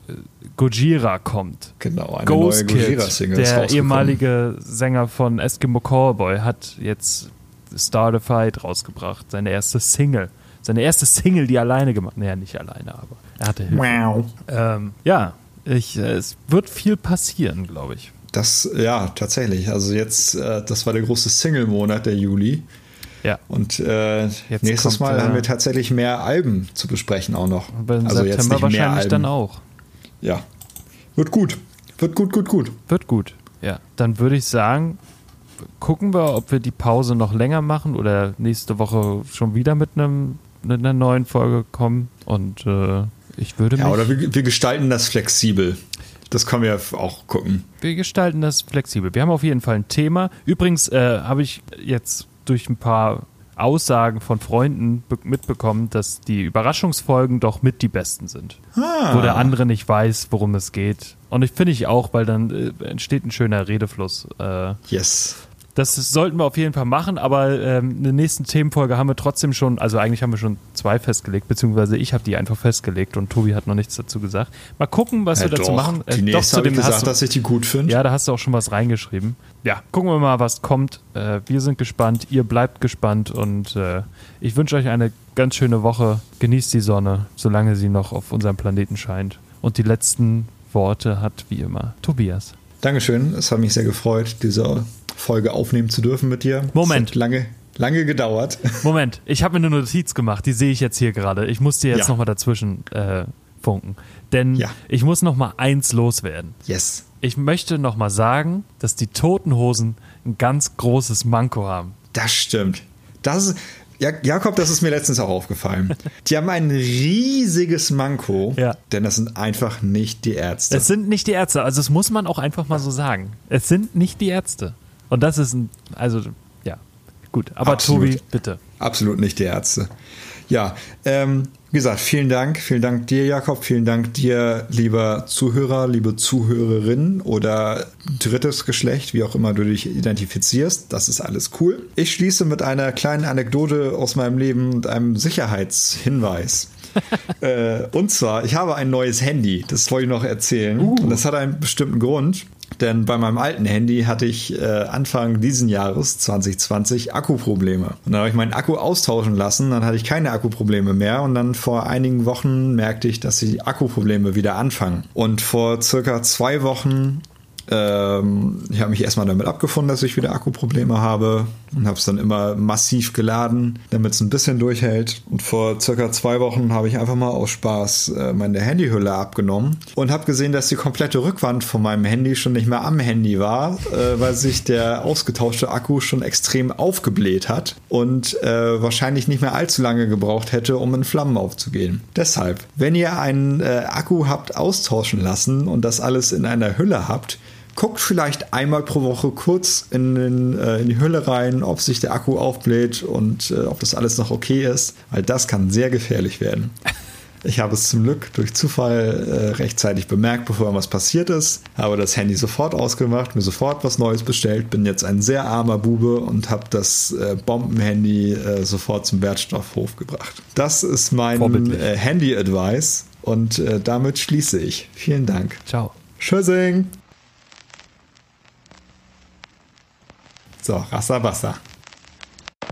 Gojira kommt. Genau, eine Ghost neue Gojira-Single. Der ehemalige Sänger von Eskimo Callboy hat jetzt Star the Fight rausgebracht, seine erste Single. Seine erste Single, die alleine gemacht Naja, nicht alleine, aber er hatte Hilfe. Wow. Ähm, ja, ich, äh, es wird viel passieren, glaube ich. Das, ja, tatsächlich. Also jetzt, äh, das war der große Single-Monat, der Juli. Ja. Und äh, nächstes kommt, Mal haben wir tatsächlich mehr Alben zu besprechen auch noch. Und also September jetzt nicht wahrscheinlich mehr Alben. dann auch. Ja. Wird gut. Wird gut, gut, gut. Wird gut. Ja. Dann würde ich sagen, gucken wir, ob wir die Pause noch länger machen oder nächste Woche schon wieder mit einem in einer neuen Folge kommen. Und äh, ich würde Ja, oder wir, wir gestalten das flexibel. Das können wir auch gucken. Wir gestalten das flexibel. Wir haben auf jeden Fall ein Thema. Übrigens äh, habe ich jetzt durch ein paar Aussagen von Freunden mitbekommen, dass die Überraschungsfolgen doch mit die besten sind. Ah. Wo der andere nicht weiß, worum es geht. Und ich finde ich auch, weil dann äh, entsteht ein schöner Redefluss. Äh, yes. Das sollten wir auf jeden Fall machen, aber ähm, in der nächsten Themenfolge haben wir trotzdem schon, also eigentlich haben wir schon zwei festgelegt, beziehungsweise ich habe die einfach festgelegt und Tobi hat noch nichts dazu gesagt. Mal gucken, was ja, wir dazu doch. machen. Äh, die doch, zu dem ich gesagt, du, dass ich die gut finde. Ja, da hast du auch schon was reingeschrieben. Ja, gucken wir mal, was kommt. Äh, wir sind gespannt, ihr bleibt gespannt und äh, ich wünsche euch eine ganz schöne Woche. Genießt die Sonne, solange sie noch auf unserem Planeten scheint. Und die letzten Worte hat wie immer Tobias. Dankeschön, es hat mich sehr gefreut, diese Folge aufnehmen zu dürfen mit dir. Moment. lange, lange gedauert. Moment, ich habe mir eine Notiz gemacht, die sehe ich jetzt hier gerade. Ich muss dir jetzt ja. nochmal dazwischen äh, funken. Denn ja. ich muss nochmal eins loswerden. Yes. Ich möchte nochmal sagen, dass die Toten Hosen ein ganz großes Manko haben. Das stimmt. Das ist, ja, Jakob, das ist mir letztens auch aufgefallen. Die haben ein riesiges Manko, ja. denn das sind einfach nicht die Ärzte. Es sind nicht die Ärzte, also das muss man auch einfach mal so sagen. Es sind nicht die Ärzte. Und das ist ein, also ja, gut. Aber Absolut. Tobi, bitte. Absolut nicht die Ärzte. Ja, ähm, wie gesagt, vielen Dank. Vielen Dank dir, Jakob. Vielen Dank dir, lieber Zuhörer, liebe Zuhörerin oder drittes Geschlecht, wie auch immer du dich identifizierst. Das ist alles cool. Ich schließe mit einer kleinen Anekdote aus meinem Leben und einem Sicherheitshinweis. äh, und zwar, ich habe ein neues Handy. Das wollte ich noch erzählen. Uh. Und das hat einen bestimmten Grund. Denn bei meinem alten Handy hatte ich äh, Anfang diesen Jahres 2020 Akkuprobleme. Und dann habe ich meinen Akku austauschen lassen, dann hatte ich keine Akkuprobleme mehr und dann vor einigen Wochen merkte ich, dass die Akkuprobleme wieder anfangen. Und vor circa zwei Wochen ähm, ich habe mich erstmal damit abgefunden, dass ich wieder Akkuprobleme habe und habe es dann immer massiv geladen, damit es ein bisschen durchhält. Und vor circa zwei Wochen habe ich einfach mal aus Spaß äh, meine Handyhülle abgenommen und habe gesehen, dass die komplette Rückwand von meinem Handy schon nicht mehr am Handy war, äh, weil sich der ausgetauschte Akku schon extrem aufgebläht hat und äh, wahrscheinlich nicht mehr allzu lange gebraucht hätte, um in Flammen aufzugehen. Deshalb, wenn ihr einen äh, Akku habt austauschen lassen und das alles in einer Hülle habt, guckt vielleicht einmal pro Woche kurz in, den, äh, in die Hülle rein, ob sich der Akku aufbläht und äh, ob das alles noch okay ist, weil das kann sehr gefährlich werden. Ich habe es zum Glück durch Zufall äh, rechtzeitig bemerkt, bevor was passiert ist, habe das Handy sofort ausgemacht, mir sofort was Neues bestellt, bin jetzt ein sehr armer Bube und habe das äh, Bombenhandy äh, sofort zum Wertstoffhof gebracht. Das ist mein äh, Handy-Advice und äh, damit schließe ich. Vielen Dank. Ciao. Tschüssing. So, Rassa Wasser.